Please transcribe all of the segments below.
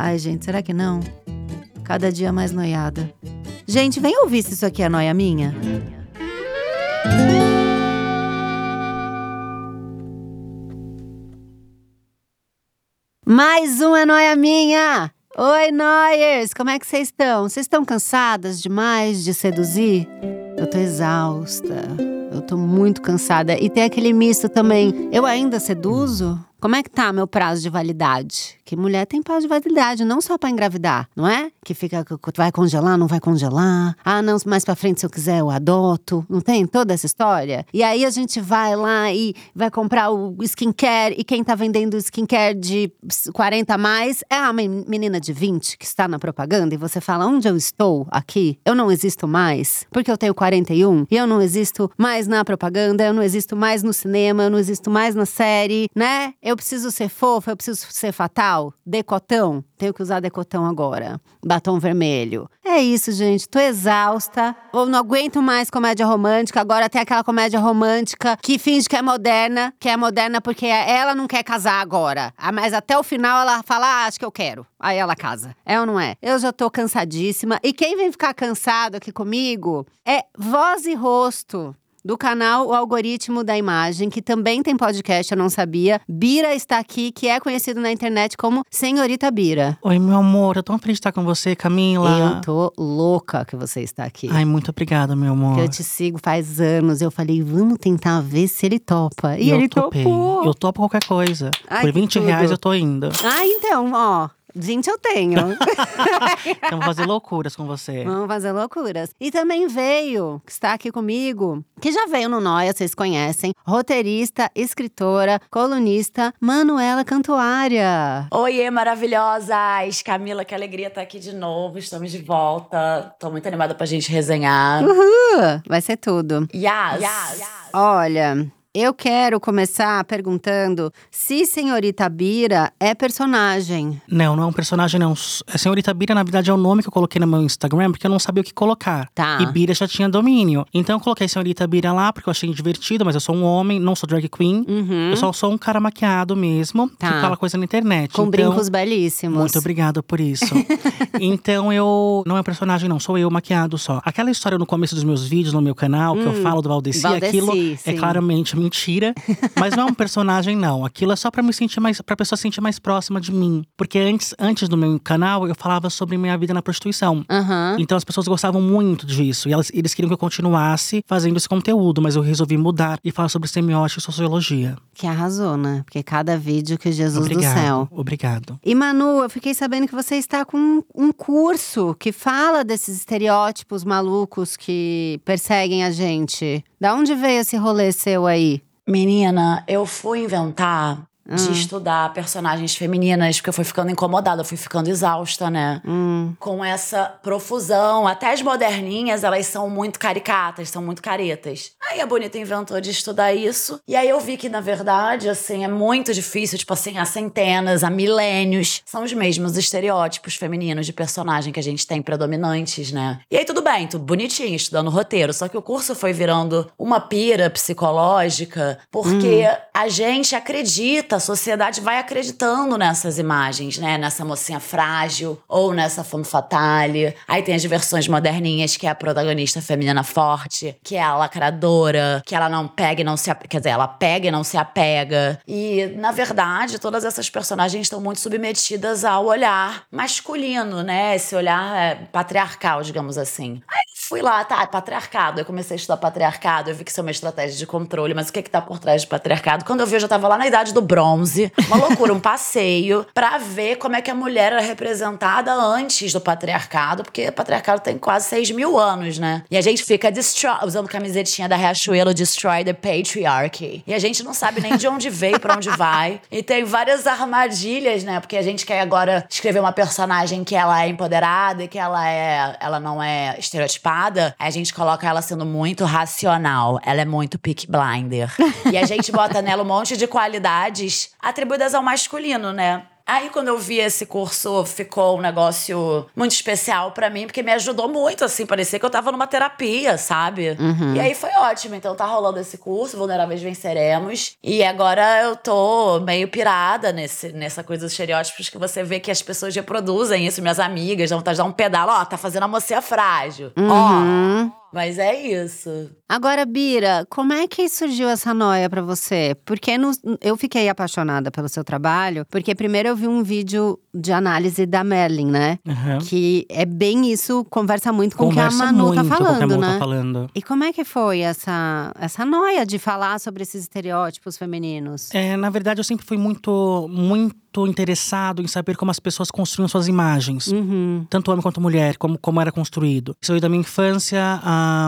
Ai, gente, será que não? Cada dia mais noiada. Gente, vem ouvir se isso aqui é noia minha. Mais um é noia minha! Oi, Noyers! Como é que vocês estão? Vocês estão cansadas demais de seduzir? Eu tô exausta. Eu tô muito cansada. E tem aquele misto também. Eu ainda seduzo? Como é que tá meu prazo de validade? Que mulher tem prazo de validade, não só para engravidar, não é? Que fica, vai congelar, não vai congelar. Ah, não, mais para frente se eu quiser eu adoto. Não tem toda essa história? E aí a gente vai lá e vai comprar o skincare e quem tá vendendo skincare de 40 a mais é a menina de 20 que está na propaganda e você fala: "Onde eu estou aqui? Eu não existo mais, porque eu tenho 41 e eu não existo mais na propaganda, eu não existo mais no cinema, eu não existo mais na série, né? Eu preciso ser fofa, eu preciso ser fatal. Decotão, tenho que usar decotão agora. Batom vermelho. É isso, gente. Tô exausta. Ou não aguento mais comédia romântica. Agora tem aquela comédia romântica que finge que é moderna, que é moderna porque ela não quer casar agora. Ah, mas até o final ela fala: ah, acho que eu quero. Aí ela casa. É ou não é? Eu já tô cansadíssima. E quem vem ficar cansado aqui comigo é voz e rosto do canal O Algoritmo da Imagem, que também tem podcast, eu não sabia. Bira está aqui, que é conhecido na internet como Senhorita Bira. Oi, meu amor, eu tô feliz de estar com você, Camila. Eu tô louca que você está aqui. Ai, muito obrigada, meu amor. eu te sigo faz anos. Eu falei, vamos tentar ver se ele topa. E, e ele topei. topou. Eu topo qualquer coisa. Ai, Por 20 reais eu tô indo. Ah, então, ó. 20 eu tenho. então vamos fazer loucuras com você. Vamos fazer loucuras. E também veio, que está aqui comigo, que já veio no Noia, vocês conhecem, roteirista, escritora, colunista, Manuela Cantuária. Oiê, maravilhosas! Camila, que alegria estar aqui de novo. Estamos de volta. Tô muito animada pra gente resenhar. Uhul! Vai ser tudo. Yes! yes. yes. Olha, eu quero começar perguntando se Senhorita Bira é personagem. Não, não é um personagem, não. A Senhorita Bira, na verdade, é o nome que eu coloquei no meu Instagram porque eu não sabia o que colocar. Tá. E Bira já tinha domínio. Então eu coloquei Senhorita Bira lá porque eu achei divertido, mas eu sou um homem, não sou drag queen. Uhum. Eu só sou um cara maquiado mesmo, tá. que fala coisa na internet. Com então, brincos belíssimos. Muito obrigado por isso. então eu. Não é um personagem, não. Sou eu maquiado só. Aquela história no começo dos meus vídeos no meu canal, hum, que eu hum. falo do Valdeci, Valdeci aquilo é sim. é claramente mentira, mas não é um personagem, não. Aquilo é só pra me sentir mais. pra pessoa se sentir mais próxima de mim. Porque antes, antes do meu canal, eu falava sobre minha vida na prostituição. Uhum. Então as pessoas gostavam muito disso. E elas, eles queriam que eu continuasse fazendo esse conteúdo, mas eu resolvi mudar e falar sobre semiótica e sociologia. Que arrasou, né? Porque cada vídeo que Jesus obrigado, do céu. Obrigado. E Manu, eu fiquei sabendo que você está com um curso que fala desses estereótipos malucos que perseguem a gente. Da onde veio esse rolê seu aí? Menina, eu fui inventar de hum. estudar personagens femininas, porque eu fui ficando incomodada, eu fui ficando exausta, né? Hum. Com essa profusão. Até as moderninhas, elas são muito caricatas, são muito caretas. Aí a Bonita inventou de estudar isso. E aí eu vi que, na verdade, assim, é muito difícil, tipo assim, há centenas, há milênios, são os mesmos estereótipos femininos de personagem que a gente tem predominantes, né? E aí tudo bem, tudo bonitinho, estudando roteiro. Só que o curso foi virando uma pira psicológica, porque hum. a gente acredita a sociedade vai acreditando nessas imagens, né? Nessa mocinha frágil ou nessa femme fatale. Aí tem as versões moderninhas, que é a protagonista feminina forte, que é a lacradora, que ela não pega e não se. Quer dizer, ela pega e não se apega. E, na verdade, todas essas personagens estão muito submetidas ao olhar masculino, né? Esse olhar é, patriarcal, digamos assim. Aí fui lá, tá, patriarcado. Eu comecei a estudar patriarcado, eu vi que isso é uma estratégia de controle, mas o que que tá por trás de patriarcado? Quando eu vi, eu já tava lá na idade do bronze, uma loucura, um passeio, pra ver como é que a mulher era representada antes do patriarcado, porque o patriarcado tem quase 6 mil anos, né? E a gente fica usando camisetinha da Riachuelo, Destroy the Patriarchy. E a gente não sabe nem de onde veio, pra onde vai. E tem várias armadilhas, né? Porque a gente quer agora escrever uma personagem que ela é empoderada e que ela é, ela não é estereotipada. A gente coloca ela sendo muito racional. Ela é muito pick blinder. e a gente bota nela um monte de qualidades atribuídas ao masculino, né? Aí, quando eu vi esse curso, ficou um negócio muito especial para mim, porque me ajudou muito, assim, parecia que eu tava numa terapia, sabe? Uhum. E aí foi ótimo. Então tá rolando esse curso, Vulneráveis Venceremos. E agora eu tô meio pirada nesse, nessa coisa dos estereótipos que você vê que as pessoas reproduzem isso, minhas amigas, dão vontade de dar um pedal. Ó, tá fazendo a mocinha frágil. Uhum. Ó. Mas é isso. Agora, Bira, como é que surgiu essa noia para você? Porque no, eu fiquei apaixonada pelo seu trabalho, porque primeiro eu vi um vídeo de análise da Merlin, né? Uhum. Que é bem isso, conversa muito com o que a Manu tá falando, com o que a né? Tá falando. E como é que foi essa, essa noia de falar sobre esses estereótipos femininos? É, na verdade, eu sempre fui muito, muito interessado em saber como as pessoas construíam suas imagens. Uhum. Tanto homem quanto mulher, como, como era construído. Isso veio da minha infância,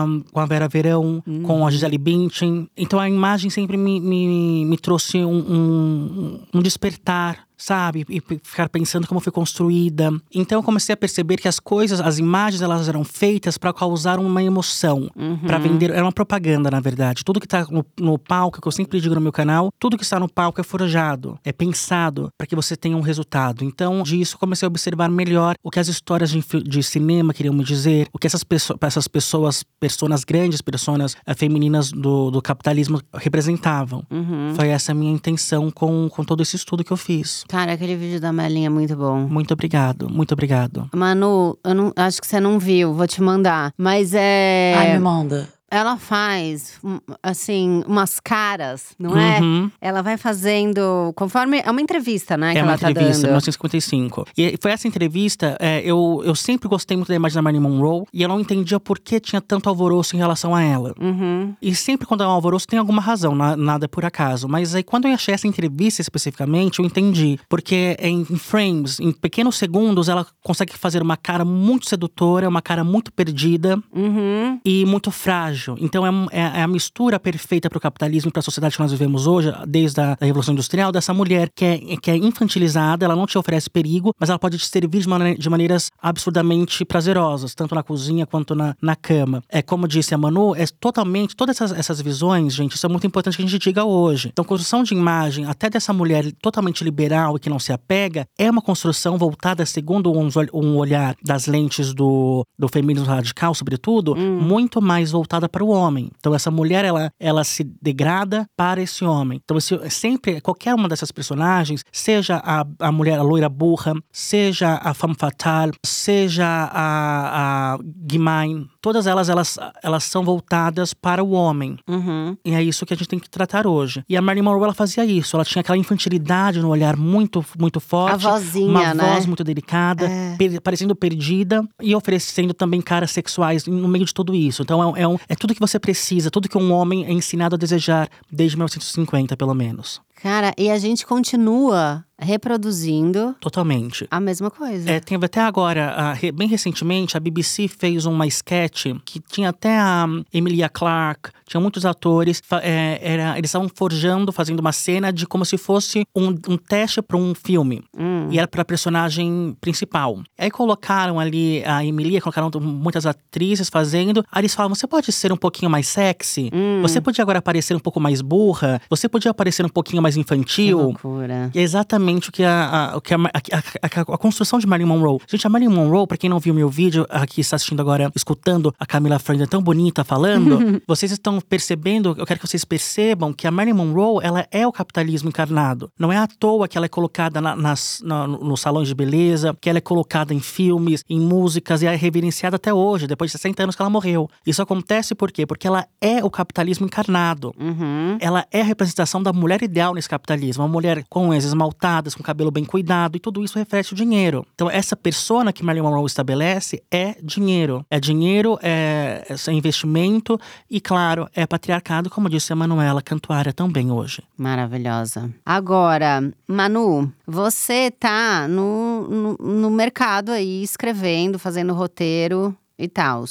um, com a Vera Verão, uhum. com a Gisele Bündchen. Então a imagem sempre me, me, me trouxe um, um, um despertar sabe? E ficar pensando como foi construída. Então eu comecei a perceber que as coisas, as imagens, elas eram feitas para causar uma emoção, uhum. para vender. Era uma propaganda, na verdade. Tudo que tá no, no, palco, que eu sempre digo no meu canal, tudo que está no palco é forjado, é pensado para que você tenha um resultado. Então, disso, comecei a observar melhor o que as histórias de, de cinema queriam me dizer, o que essas, pessoas, essas pessoas, personas grandes, personas uh, femininas do, do capitalismo representavam. Uhum. Foi essa a minha intenção com, com todo esse estudo que eu fiz. Cara, aquele vídeo da Melinha é muito bom. Muito obrigado, muito obrigado. Manu, eu não, acho que você não viu, vou te mandar. Mas é. Ai, me manda ela faz, hum, assim, umas caras, não é? Uhum. Ela vai fazendo, conforme… É uma entrevista, né, é que ela tá dando. É uma entrevista, 1955. E foi essa entrevista, é, eu, eu sempre gostei muito da imagem da Marilyn Monroe. E eu não entendia por que tinha tanto alvoroço em relação a ela. Uhum. E sempre quando há um alvoroço tem alguma razão, nada por acaso. Mas aí quando eu achei essa entrevista especificamente, eu entendi. Porque em frames, em pequenos segundos, ela consegue fazer uma cara muito sedutora, uma cara muito perdida. Uhum. E muito frágil então é, é, é a mistura perfeita para o capitalismo e para a sociedade que nós vivemos hoje, desde a Revolução Industrial, dessa mulher que é, que é infantilizada, ela não te oferece perigo, mas ela pode te servir de, maneira, de maneiras absurdamente prazerosas, tanto na cozinha quanto na, na cama. É como disse a Manu, é totalmente, todas essas, essas visões, gente, isso é muito importante que a gente diga hoje. Então, construção de imagem, até dessa mulher totalmente liberal e que não se apega, é uma construção voltada, segundo um, um olhar das lentes do, do feminismo radical, sobretudo, hum. muito mais voltada para o homem. Então essa mulher ela, ela se degrada para esse homem. Então esse, sempre qualquer uma dessas personagens, seja a, a mulher a loira burra, seja a femme fatale, seja a, a Guimain, todas elas, elas elas são voltadas para o homem. Uhum. E é isso que a gente tem que tratar hoje. E a Marilyn Monroe ela fazia isso. Ela tinha aquela infantilidade no olhar muito muito forte, a vozinha, uma né? voz muito delicada, é. per, parecendo perdida e oferecendo também caras sexuais no meio de tudo isso. Então é, é, um, é tudo que você precisa, tudo que um homem é ensinado a desejar desde 1950, pelo menos. Cara, e a gente continua reproduzindo totalmente a mesma coisa. É, tem até agora, bem recentemente, a BBC fez uma sketch que tinha até a Emilia Clarke, tinha muitos atores. É, era, eles estavam forjando, fazendo uma cena de como se fosse um, um teste para um filme. Hum. E era para a personagem principal. Aí colocaram ali a Emilia, colocaram muitas atrizes fazendo. Aí eles falavam: você pode ser um pouquinho mais sexy? Hum. Você podia agora parecer um pouco mais burra? Você podia parecer um pouquinho mais infantil? Que loucura. É exatamente o que a, a, o que a, a, a, construção de Marilyn Monroe. Gente, a Marilyn Monroe, pra quem não viu meu vídeo, aqui está assistindo agora, escutando a Camila Frenda tão bonita falando, vocês estão percebendo, eu quero que vocês percebam que a Marilyn Monroe, ela é o capitalismo encarnado. Não é à toa que ela é colocada na, nas, na, nos salões de beleza, que ela é colocada em filmes, em músicas e é reverenciada até hoje, depois de 60 anos que ela morreu. Isso acontece por quê? Porque ela é o capitalismo encarnado. Uhum. Ela é a representação da mulher ideal nesse capitalismo. Uma mulher com unhas esmaltadas, com cabelo bem cuidado, e tudo isso reflete o dinheiro. Então, essa persona que Marilyn Monroe estabelece é dinheiro. É dinheiro, é, é investimento e, claro, é patriarcado, como disse a Manuela Cantuária também hoje. Maravilhosa. Agora, Manu, você tá no, no, no mercado aí, escrevendo, fazendo roteiro e tal.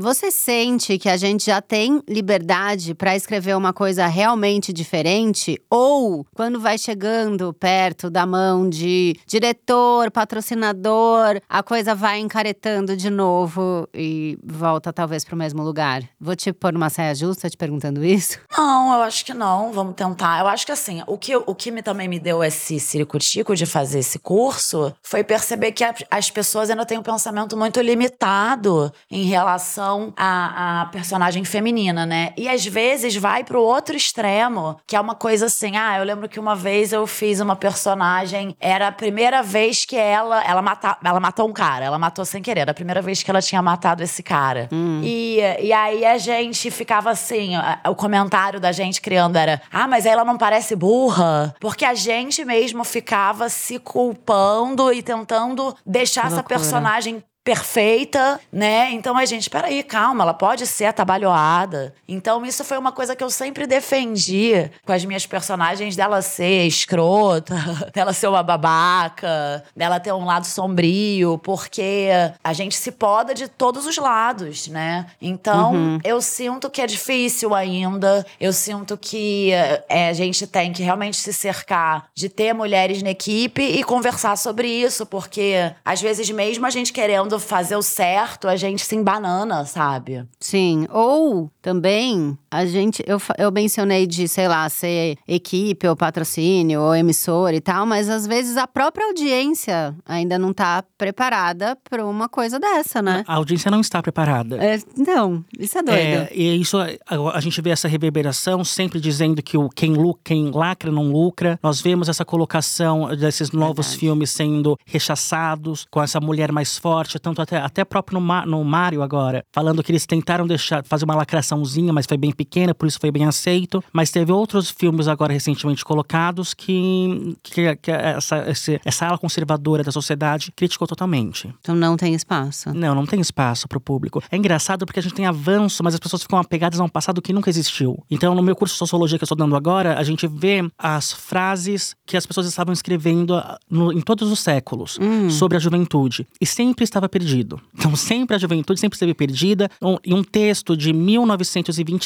Você sente que a gente já tem liberdade para escrever uma coisa realmente diferente? Ou quando vai chegando perto da mão de diretor, patrocinador, a coisa vai encaretando de novo e volta talvez para o mesmo lugar? Vou te pôr numa saia justa te perguntando isso? Não, eu acho que não. Vamos tentar. Eu acho que assim, o que, o que me, também me deu esse ciricutico de fazer esse curso foi perceber que a, as pessoas ainda têm um pensamento muito limitado em relação relação à, à personagem feminina, né? E às vezes vai pro outro extremo, que é uma coisa assim, ah, eu lembro que uma vez eu fiz uma personagem, era a primeira vez que ela, ela, mata, ela matou um cara, ela matou sem querer, era a primeira vez que ela tinha matado esse cara. Hum. E, e aí a gente ficava assim, o comentário da gente criando era, ah, mas ela não parece burra, porque a gente mesmo ficava se culpando e tentando deixar essa personagem perfeita, né? Então a gente, peraí, calma, ela pode ser atabalhoada. Então isso foi uma coisa que eu sempre defendi com as minhas personagens, dela ser escrota, dela ser uma babaca, dela ter um lado sombrio, porque a gente se poda de todos os lados, né? Então uhum. eu sinto que é difícil ainda, eu sinto que é, a gente tem que realmente se cercar de ter mulheres na equipe e conversar sobre isso, porque às vezes mesmo a gente querendo fazer o certo, a gente se embanana, sabe? Sim. Ou também a gente. Eu, eu mencionei de, sei lá, ser equipe ou patrocínio ou emissora e tal, mas às vezes a própria audiência ainda não tá preparada para uma coisa dessa, né? A audiência não está preparada. É, não, isso é doido. É, e isso, a, a, gente vê essa reverberação sempre dizendo que o quem, lucra, quem lacra não lucra. Nós vemos essa colocação desses novos Verdade. filmes sendo rechaçados, com essa mulher mais forte tanto até, até próprio no, no Mario agora, falando que eles tentaram deixar fazer uma lacraçãozinha, mas foi bem pequena, por isso foi bem aceito. Mas teve outros filmes agora recentemente colocados que, que, que essa, essa ala conservadora da sociedade criticou totalmente. Então não tem espaço. Não, não tem espaço para o público. É engraçado porque a gente tem avanço, mas as pessoas ficam apegadas a um passado que nunca existiu. Então, no meu curso de sociologia que eu estou dando agora, a gente vê as frases que as pessoas estavam escrevendo ah, no, em todos os séculos hum. sobre a juventude. E sempre estava perdido. Então, sempre a juventude sempre esteve perdida. Um, e um texto de 1925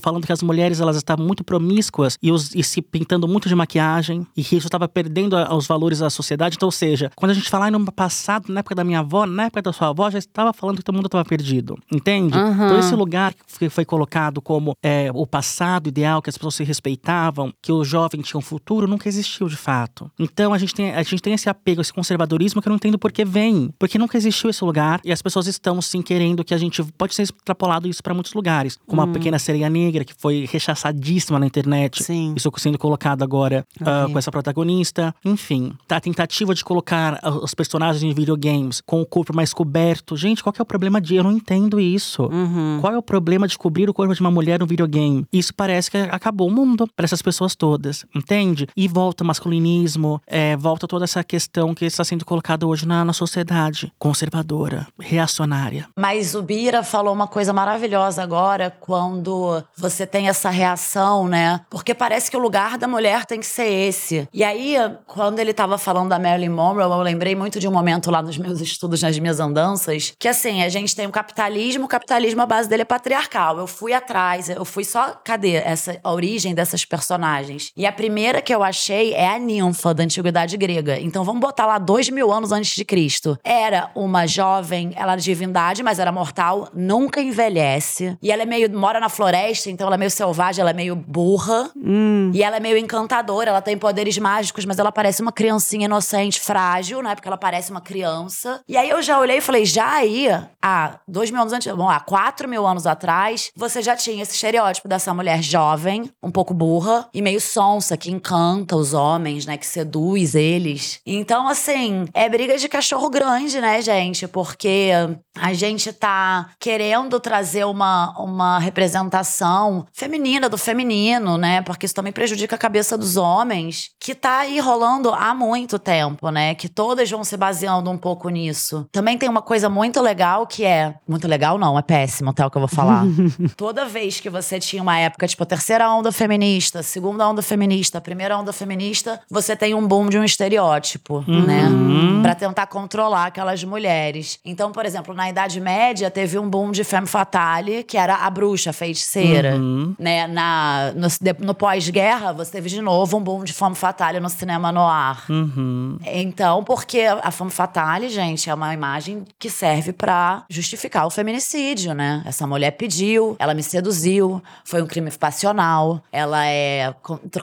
falando que as mulheres elas estavam muito promíscuas e, os, e se pintando muito de maquiagem e que isso estava perdendo a, os valores da sociedade. Então, ou seja, quando a gente falar no passado, na época da minha avó, na época da sua avó, já estava falando que todo mundo estava perdido. Entende? Uhum. Então, esse lugar que foi colocado como é, o passado ideal, que as pessoas se respeitavam, que o jovem tinha um futuro, nunca existiu de fato. Então, a gente tem, a gente tem esse apego, esse conservadorismo que eu não entendo por que vem. Porque nunca existiu esse lugar e as pessoas estão sim querendo que a gente pode ser extrapolado isso para muitos lugares, como hum. a pequena sereia negra que foi rechaçadíssima na internet. Sim. Isso sendo colocado agora uh, com essa protagonista. Enfim, tá a tentativa de colocar os personagens em videogames com o corpo mais coberto. Gente, qual que é o problema de eu não entendo isso? Uhum. Qual é o problema de cobrir o corpo de uma mulher no videogame? Isso parece que acabou o mundo para essas pessoas todas, entende? E volta o masculinismo, é, volta toda essa questão que está sendo colocada hoje na, na sociedade conservadora reacionária. Mas o Bira falou uma coisa maravilhosa agora, quando você tem essa reação, né? Porque parece que o lugar da mulher tem que ser esse. E aí, quando ele tava falando da Marilyn Monroe, eu lembrei muito de um momento lá nos meus estudos, nas minhas andanças, que assim, a gente tem o capitalismo, o capitalismo, a base dele é patriarcal. Eu fui atrás, eu fui só, cadê essa a origem dessas personagens? E a primeira que eu achei é a ninfa da antiguidade grega. Então vamos botar lá dois mil anos antes de Cristo. Era uma jovem ela é divindade, mas era mortal, nunca envelhece. E ela é meio. mora na floresta, então ela é meio selvagem, ela é meio burra. Hum. E ela é meio encantadora, ela tem poderes mágicos, mas ela parece uma criancinha inocente, frágil, né? Porque ela parece uma criança. E aí eu já olhei e falei, já aí, há dois mil anos antes, bom, há quatro mil anos atrás, você já tinha esse estereótipo dessa mulher jovem, um pouco burra e meio sonsa, que encanta os homens, né? Que seduz eles. Então, assim, é briga de cachorro grande, né, gente? Porque a gente tá querendo trazer uma, uma representação feminina do feminino, né? Porque isso também prejudica a cabeça dos homens, que tá aí rolando há muito tempo, né? Que todas vão se baseando um pouco nisso. Também tem uma coisa muito legal que é. Muito legal, não, é péssimo, tá? O que eu vou falar. Toda vez que você tinha uma época, tipo, terceira onda feminista, segunda onda feminista, primeira onda feminista, você tem um boom de um estereótipo, né? uhum. né? Pra tentar controlar aquelas mulheres. Então, por exemplo, na Idade Média teve um boom de femme fatale, que era a bruxa, a feiticeira. Uhum. Né? Na, no, no pós-guerra, você teve de novo um boom de femme fatale no cinema noir. Uhum. Então, porque a femme fatale, gente, é uma imagem que serve para justificar o feminicídio, né? Essa mulher pediu, ela me seduziu, foi um crime passional, ela é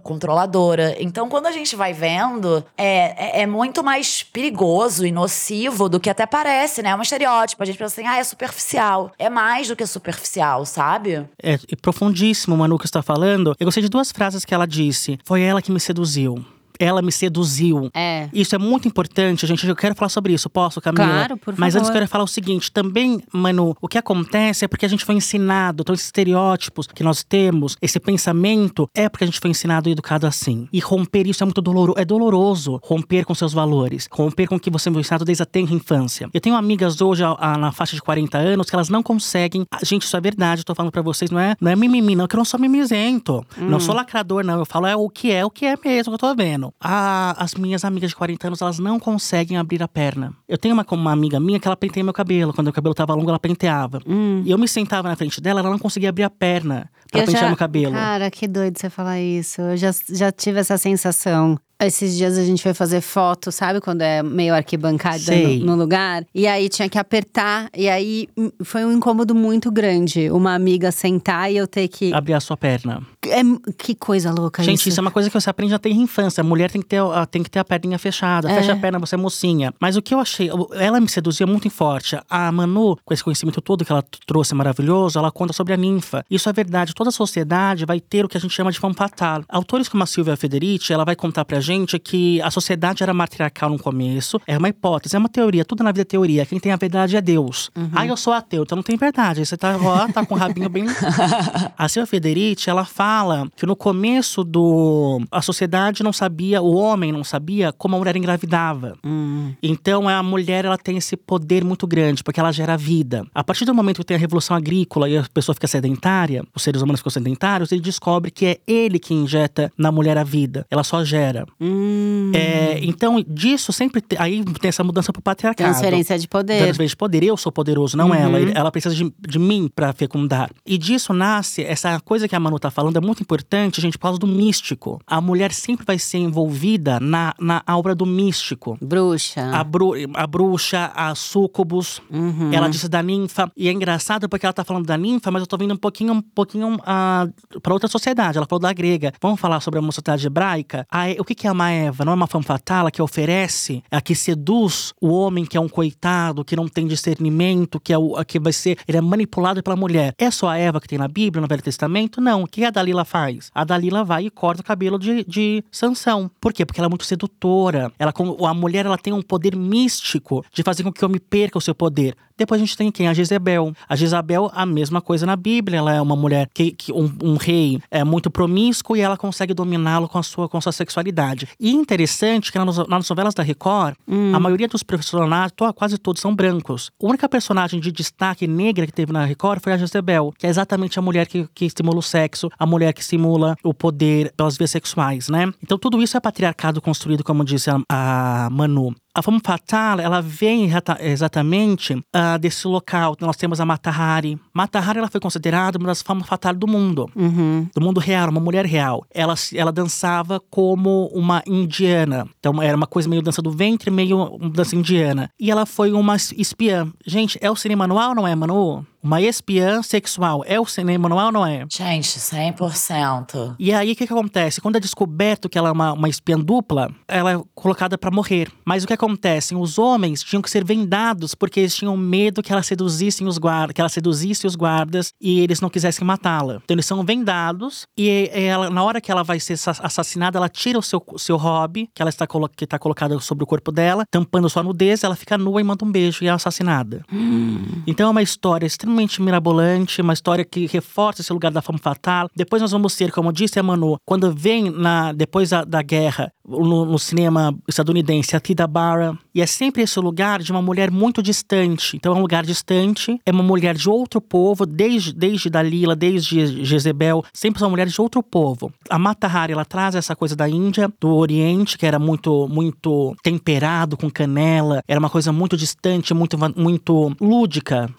controladora. Então, quando a gente vai vendo, é, é, é muito mais perigoso e nocivo do que até parece, né? É um estereótipo. Gente pensa assim, ah, é superficial. É mais do que superficial, sabe? É, é profundíssimo, Manu, que está falando. Eu gostei de duas frases que ela disse. Foi ela que me seduziu ela me seduziu. É. Isso é muito importante, gente. Eu quero falar sobre isso. Posso, Camila? Claro, por favor. Mas antes eu quero falar o seguinte: também, Manu, o que acontece é porque a gente foi ensinado, então esses estereótipos que nós temos, esse pensamento, é porque a gente foi ensinado e educado assim. E romper isso é muito doloroso. É doloroso romper com seus valores, romper com o que você foi ensinado desde a tenra infância. Eu tenho amigas hoje, a, a, na faixa de 40 anos, que elas não conseguem. A, gente, isso é verdade, eu tô falando pra vocês, não é, não é mimimi, não, que eu não sou mimizento. Hum. Não sou lacrador, não. Eu falo é o que é, o que é mesmo que eu tô vendo a, as minhas amigas de 40 anos, elas não conseguem abrir a perna. Eu tenho uma, uma amiga minha que ela penteia meu cabelo. Quando o cabelo tava longo, ela penteava. Hum. E eu me sentava na frente dela, ela não conseguia abrir a perna pra pentear já, meu cabelo. Cara, que doido você falar isso. Eu já, já tive essa sensação. Esses dias a gente foi fazer foto, sabe? Quando é meio arquibancada no, no, lugar. E aí tinha que apertar. E aí foi um incômodo muito grande. Uma amiga sentar e eu ter que. Abrir a sua perna. É, que coisa louca Gente, isso. isso é uma coisa que você aprende na infância. A mulher tem que ter, tem que ter a perninha fechada. É. Fecha a perna, você é mocinha. Mas o que eu achei… Ela me seduzia muito forte. A Manu, com esse conhecimento todo que ela trouxe maravilhoso, ela conta sobre a ninfa. Isso é verdade. Toda a sociedade vai ter o que a gente chama de femme fatale. Autores como a Silvia Federici, ela vai contar pra gente que a sociedade era matriarcal no começo. É uma hipótese, é uma teoria. Tudo na vida é teoria. Quem tem a verdade é Deus. Uhum. Ah, eu sou ateu, então não tem verdade. Você tá, ó, tá com o rabinho bem… a Silvia Federici, ela fala que no começo do… A sociedade não sabia, o homem não sabia como a mulher engravidava. Uhum. Então a mulher, ela tem esse poder muito grande, porque ela gera vida. A partir do momento que tem a revolução agrícola e a pessoa fica sedentária, os seres humanos ficam sedentários, ele descobre que é ele que injeta na mulher a vida. Ela só gera. Hum. É, então, disso sempre. Te, aí tem essa mudança pro patriarcado. Transferência de poder. Transferência de poder. Eu sou poderoso, não uhum. ela. Ela precisa de, de mim para fecundar. E disso nasce essa coisa que a Manu tá falando, é muito importante, gente, por causa do místico. A mulher sempre vai ser envolvida na, na obra do místico. Bruxa. A, bru, a bruxa, a sucubus. Uhum. Ela disse da ninfa. E é engraçado porque ela tá falando da ninfa, mas eu tô vindo um pouquinho, um pouquinho para outra sociedade. Ela falou da grega. Vamos falar sobre a sociedade hebraica? A, o que, que é uma Eva? Não é uma femme fatale que oferece, a que seduz o homem que é um coitado, que não tem discernimento, que é o que vai ser, ele é manipulado pela mulher. É só a Eva que tem na Bíblia, no Velho Testamento? Não. O que a Dalila faz? A Dalila vai e corta o cabelo de, de Sansão. Por quê? Porque ela é muito sedutora. Ela, a mulher ela tem um poder místico de fazer com que o homem perca o seu poder. Depois a gente tem quem? A Jezebel. A Jezabel, a mesma coisa na Bíblia. Ela é uma mulher que, que um, um, rei é muito promíscuo e ela consegue dominá-lo com a sua com a sua sexualidade. E interessante que nas, nas novelas da Record, hum. a maioria dos personagens, quase todos são brancos. A única personagem de destaque negra que teve na Record foi a Jezebel, que é exatamente a mulher que, que estimula o sexo, a mulher que simula o poder pelas vias sexuais, né? Então tudo isso é patriarcado construído, como disse a, a Manu. A fome fatal, ela vem exatamente uh, desse local. Nós temos a Mata Hari. Mata Hari, ela foi considerada uma das famas fatais do mundo. Uhum. Do mundo real, uma mulher real. Ela, ela dançava como uma indiana. Então era uma coisa meio dança do ventre, meio dança indiana. E ela foi uma espiã. Gente, é o cinema manual ou não é, Manu? Uma espiã sexual. É o cinema, não é ou não é? Gente, 100%. E aí, o que, que acontece? Quando é descoberto que ela é uma, uma espiã dupla, ela é colocada para morrer. Mas o que acontece? Os homens tinham que ser vendados porque eles tinham medo que ela seduzisse os guardas, que ela seduzisse os guardas e eles não quisessem matá-la. Então eles são vendados e ela, na hora que ela vai ser assassinada, ela tira o seu, seu hobby, que ela está, que está colocado sobre o corpo dela, tampando sua nudez, ela fica nua e manda um beijo e é assassinada. Hum. Então é uma história extremamente mirabolante, uma história que reforça esse lugar da fama fatal. Depois nós vamos ter, como disse a Manu, quando vem na, depois da, da guerra, no, no, cinema estadunidense, a Tida Barra. E é sempre esse lugar de uma mulher muito distante. Então é um lugar distante, é uma mulher de outro povo, desde, desde Dalila, desde Jezebel, sempre são mulheres de outro povo. A Mata Hari, ela traz essa coisa da Índia, do Oriente, que era muito, muito temperado com canela, era uma coisa muito distante, muito, muito lúdica,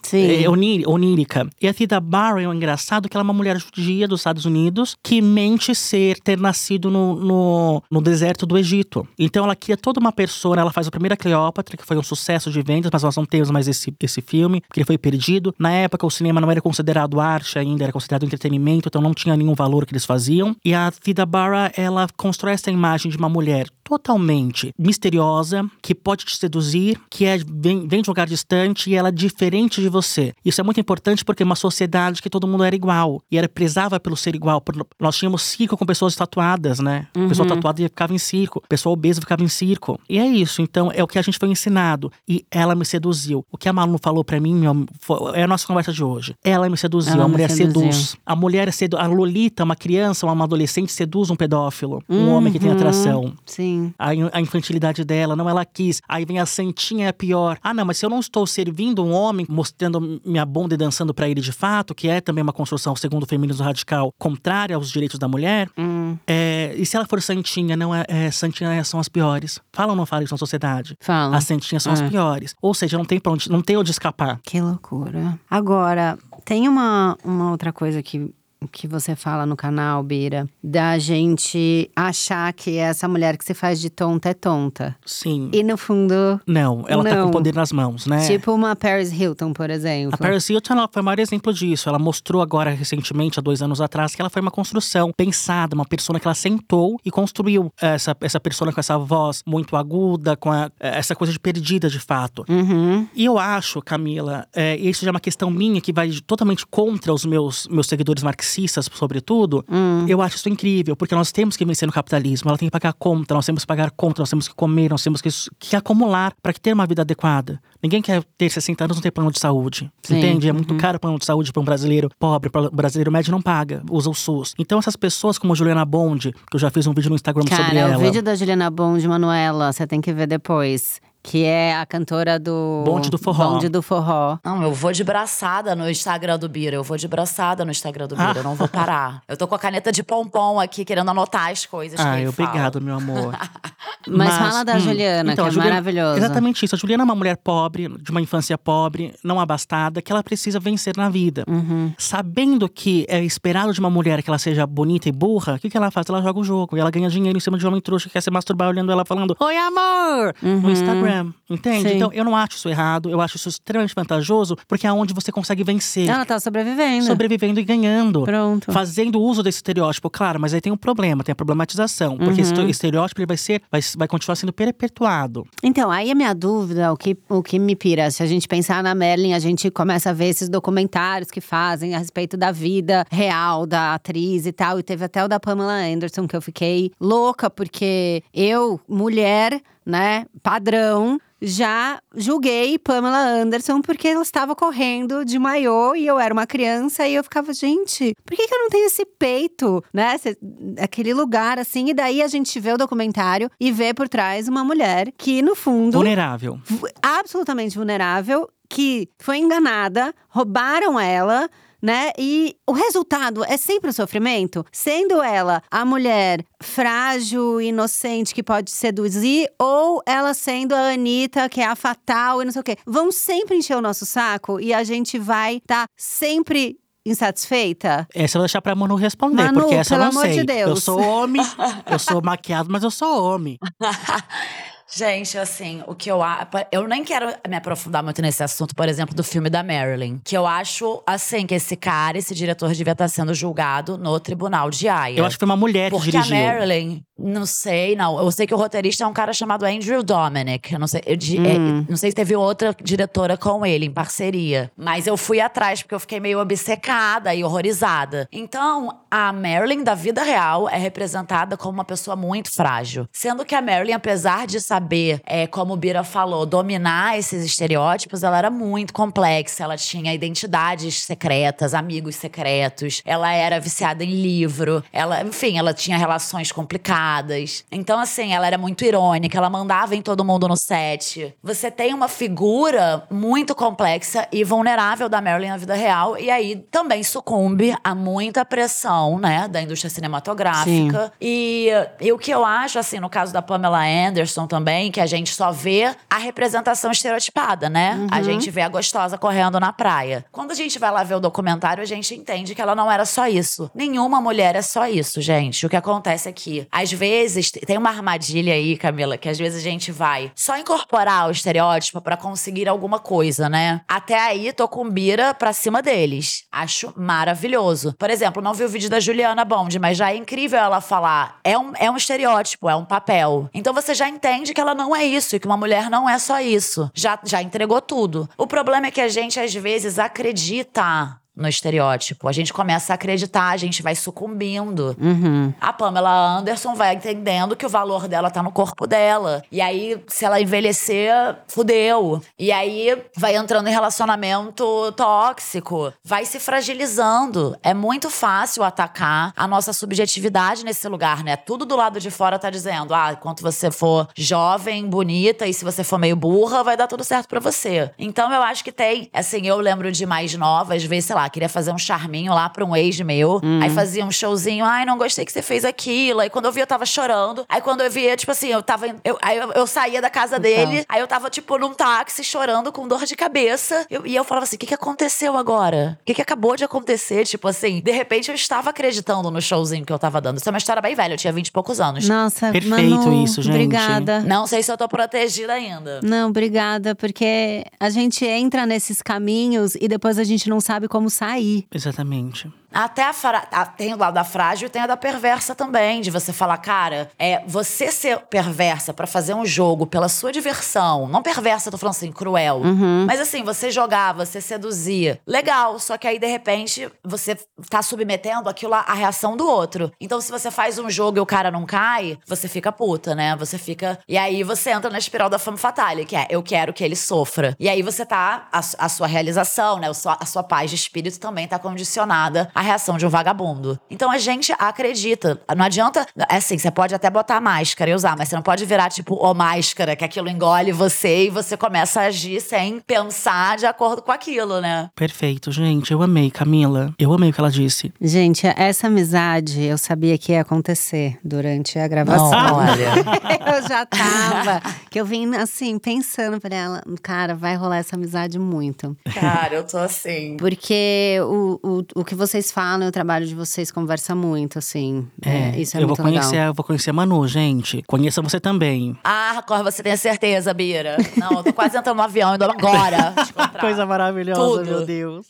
é, onírica. E a Tida Barra é um engraçado que ela é uma mulher judia dos Estados Unidos que mente ser ter nascido no, no, no deserto do Egito. Então ela cria toda uma persona, ela faz a primeira Cleópatra, que foi um sucesso de vendas, mas nós não temos mais esse, esse filme, porque ele foi perdido. Na época, o cinema não era considerado arte ainda, era considerado entretenimento, então não tinha nenhum valor que eles faziam. E a Vida Barra, ela constrói essa imagem de uma mulher totalmente misteriosa, que pode te seduzir, que é, vem, vem de um lugar distante e ela é diferente de você. Isso é muito importante porque uma sociedade que todo mundo era igual e era prezava pelo ser igual. Nós tínhamos circo com pessoas tatuadas, né? Uhum. Pessoa tatuada ficava em circo, pessoa obesa ficava em circo. E é isso, então é o que a gente foi ensinado. E ela me seduziu. O que a Malu falou para mim meu, foi, é a nossa conversa de hoje. Ela me seduziu, ela a mulher seduziu. seduz. A mulher sedu a Lolita, uma criança, uma adolescente seduz um pedófilo, um uhum. homem que tem atração. Sim. A, a, infantilidade dela, não, ela quis. Aí vem a santinha é pior. Ah, não, mas se eu não estou servindo um homem, mostrando minha bunda e dançando para ele de fato, que é também uma construção, segundo o feminismo radical, contrária aos direitos da mulher, hum. é, e se ela for santinha, não é, é santinha são as piores. Fala ou não fala isso na sociedade? Fala. As santinhas são é. as piores. Ou seja, não tem pra onde, não tem onde escapar. Que loucura. Agora, tem uma, uma outra coisa que que você fala no canal, Bira, da gente achar que essa mulher que se faz de tonta é tonta. Sim. E no fundo. Não, ela não. tá com poder nas mãos, né? Tipo uma Paris Hilton, por exemplo. A Paris Hilton ela foi o maior exemplo disso. Ela mostrou agora, recentemente, há dois anos atrás, que ela foi uma construção pensada, uma persona que ela sentou e construiu essa, essa persona com essa voz muito aguda, com a, essa coisa de perdida de fato. Uhum. E eu acho, Camila, é, isso já é uma questão minha que vai totalmente contra os meus, meus seguidores marxistas marxistas, sobretudo, hum. eu acho isso incrível, porque nós temos que vencer no capitalismo, ela tem que pagar conta, nós temos que pagar conta, nós temos que comer, nós temos que, que acumular para ter uma vida adequada. Ninguém quer ter 60 anos e não ter plano de saúde. Sim. Entende? É muito uhum. caro o plano de saúde para um brasileiro pobre, para um brasileiro médio não paga, usa o SUS. Então essas pessoas como Juliana Bond, que eu já fiz um vídeo no Instagram Cara, sobre ela. o vídeo da Juliana Bond, Manuela, você tem que ver depois que é a cantora do Bonde do Forró. Bonde do Forró. Não, eu vou de braçada no Instagram do Bira. Eu vou de braçada no Instagram do Bira. Ah. Eu não vou parar. Eu tô com a caneta de pompom aqui, querendo anotar as coisas ah, que obrigado, meu amor. Mas, Mas, fala da hum, Juliana, então, que é Juliana, maravilhosa. Exatamente isso. A Juliana é uma mulher pobre, de uma infância pobre, não abastada, que ela precisa vencer na vida. Uhum. Sabendo que é esperado de uma mulher que ela seja bonita e burra, o que, que ela faz? Ela joga o jogo. E ela ganha dinheiro em cima de um homem trouxa que quer se masturbar olhando ela falando Oi, amor! Uhum. No Instagram. Entende? Sim. Então, eu não acho isso errado, eu acho isso extremamente vantajoso, porque é onde você consegue vencer. Ela tá sobrevivendo. Sobrevivendo e ganhando. Pronto. Fazendo uso desse estereótipo, claro, mas aí tem um problema, tem a problematização. Porque uhum. esse estereótipo ele vai ser, vai, vai continuar sendo perpetuado. Então, aí a minha dúvida, o que, o que me pira, se a gente pensar na Merlin, a gente começa a ver esses documentários que fazem a respeito da vida real da atriz e tal. E teve até o da Pamela Anderson, que eu fiquei louca, porque eu, mulher, né, padrão, já julguei Pamela Anderson porque ela estava correndo de maiô e eu era uma criança e eu ficava, gente, por que, que eu não tenho esse peito, né? Aquele lugar assim. E daí a gente vê o documentário e vê por trás uma mulher que, no fundo. Vulnerável. Absolutamente vulnerável, que foi enganada, roubaram ela né? E o resultado é sempre o sofrimento, sendo ela a mulher frágil, inocente que pode seduzir, ou ela sendo a Anitta, que é a fatal e não sei o quê. Vão sempre encher o nosso saco e a gente vai estar tá sempre insatisfeita? Essa eu vou deixar pra Manu responder, Manu, porque essa pelo eu não amor sei. De Deus. Eu sou homem, eu sou maquiado, mas eu sou homem. Gente, assim, o que eu acho. Eu nem quero me aprofundar muito nesse assunto, por exemplo, do filme da Marilyn. Que eu acho, assim, que esse cara, esse diretor, devia estar sendo julgado no tribunal de Haia. Eu acho que foi uma mulher que Porque dirigiu. Porque a Marilyn, não sei, não. Eu sei que o roteirista é um cara chamado Andrew Dominic. Eu não sei, eu, é, hum. é, não sei se teve outra diretora com ele, em parceria. Mas eu fui atrás, porque eu fiquei meio obcecada e horrorizada. Então, a Marilyn da vida real é representada como uma pessoa muito frágil. Sendo que a Marilyn, apesar de saber, é, como o Bira falou, dominar esses estereótipos, ela era muito complexa. Ela tinha identidades secretas, amigos secretos. Ela era viciada em livro. Ela, enfim, ela tinha relações complicadas. Então, assim, ela era muito irônica. Ela mandava em todo mundo no set. Você tem uma figura muito complexa e vulnerável da Marilyn na vida real. E aí também sucumbe a muita pressão, né, da indústria cinematográfica. E, e o que eu acho, assim, no caso da Pamela Anderson também, que a gente só vê a representação estereotipada, né? Uhum. A gente vê a gostosa correndo na praia. Quando a gente vai lá ver o documentário, a gente entende que ela não era só isso. Nenhuma mulher é só isso, gente. O que acontece aqui, às vezes, tem uma armadilha aí, Camila, que às vezes a gente vai só incorporar o estereótipo para conseguir alguma coisa, né? Até aí, tô com bira pra cima deles. Acho maravilhoso. Por exemplo, não vi o vídeo da Juliana Bond, mas já é incrível ela falar. É um, é um estereótipo, é um papel. Então você já entende que ela não é isso e que uma mulher não é só isso. Já, já entregou tudo. O problema é que a gente, às vezes, acredita no estereótipo. A gente começa a acreditar, a gente vai sucumbindo. Uhum. A Pamela Anderson vai entendendo que o valor dela tá no corpo dela. E aí, se ela envelhecer, fudeu. E aí, vai entrando em relacionamento tóxico. Vai se fragilizando. É muito fácil atacar a nossa subjetividade nesse lugar, né? Tudo do lado de fora tá dizendo: ah, enquanto você for jovem, bonita, e se você for meio burra, vai dar tudo certo para você. Então, eu acho que tem. Assim, eu lembro de mais nova, às vezes, sei lá, queria fazer um charminho lá pra um ex meu. Hum. Aí fazia um showzinho, ai, não gostei que você fez aquilo. Aí quando eu vi, eu tava chorando. Aí quando eu via, tipo assim, eu tava. Eu, aí eu, eu saía da casa dele, então. aí eu tava, tipo, num táxi, chorando, com dor de cabeça. Eu, e eu falava assim: o que, que aconteceu agora? O que, que acabou de acontecer? Tipo assim, de repente eu estava acreditando no showzinho que eu tava dando. Isso é uma história bem velha, eu tinha vinte e poucos anos. Nossa, perfeito Manu, isso, gente. Obrigada. Não sei se eu tô protegida ainda. Não, obrigada, porque a gente entra nesses caminhos e depois a gente não sabe como sair. Exatamente. Até a, fra... tem o lado da frágil e tem a da perversa também, de você falar, cara, é você ser perversa para fazer um jogo pela sua diversão, não perversa, tô falando assim, cruel, uhum. mas assim, você jogar, você seduzir, legal, só que aí de repente você tá submetendo aquilo à reação do outro. Então se você faz um jogo e o cara não cai, você fica puta, né? Você fica. E aí você entra na espiral da fama fatale, que é eu quero que ele sofra. E aí você tá. A, a sua realização, né? A sua, a sua paz de espírito também tá condicionada à reação de um vagabundo. Então a gente acredita. Não adianta. É assim, você pode até botar máscara e usar, mas você não pode virar tipo, o máscara, que aquilo engole você e você começa a agir sem pensar de acordo com aquilo, né? Perfeito, gente. Eu amei, Camila. Eu amei o que ela disse. Gente, essa amizade eu sabia que ia acontecer durante a gravação. Não, olha. eu já tava. Que eu vim assim, pensando pra ela, cara, vai rolar essa amizade muito. Cara, eu tô assim. Porque o, o, o que vocês falam, o trabalho de vocês conversa muito, assim. É, é isso é eu muito vou conhecer, legal. Eu vou conhecer a Manu, gente. Conheça você também. Ah, Cor, você tem certeza, Bira. Não, eu tô quase entrando no avião, indo agora. Coisa maravilhosa, Tudo. meu Deus.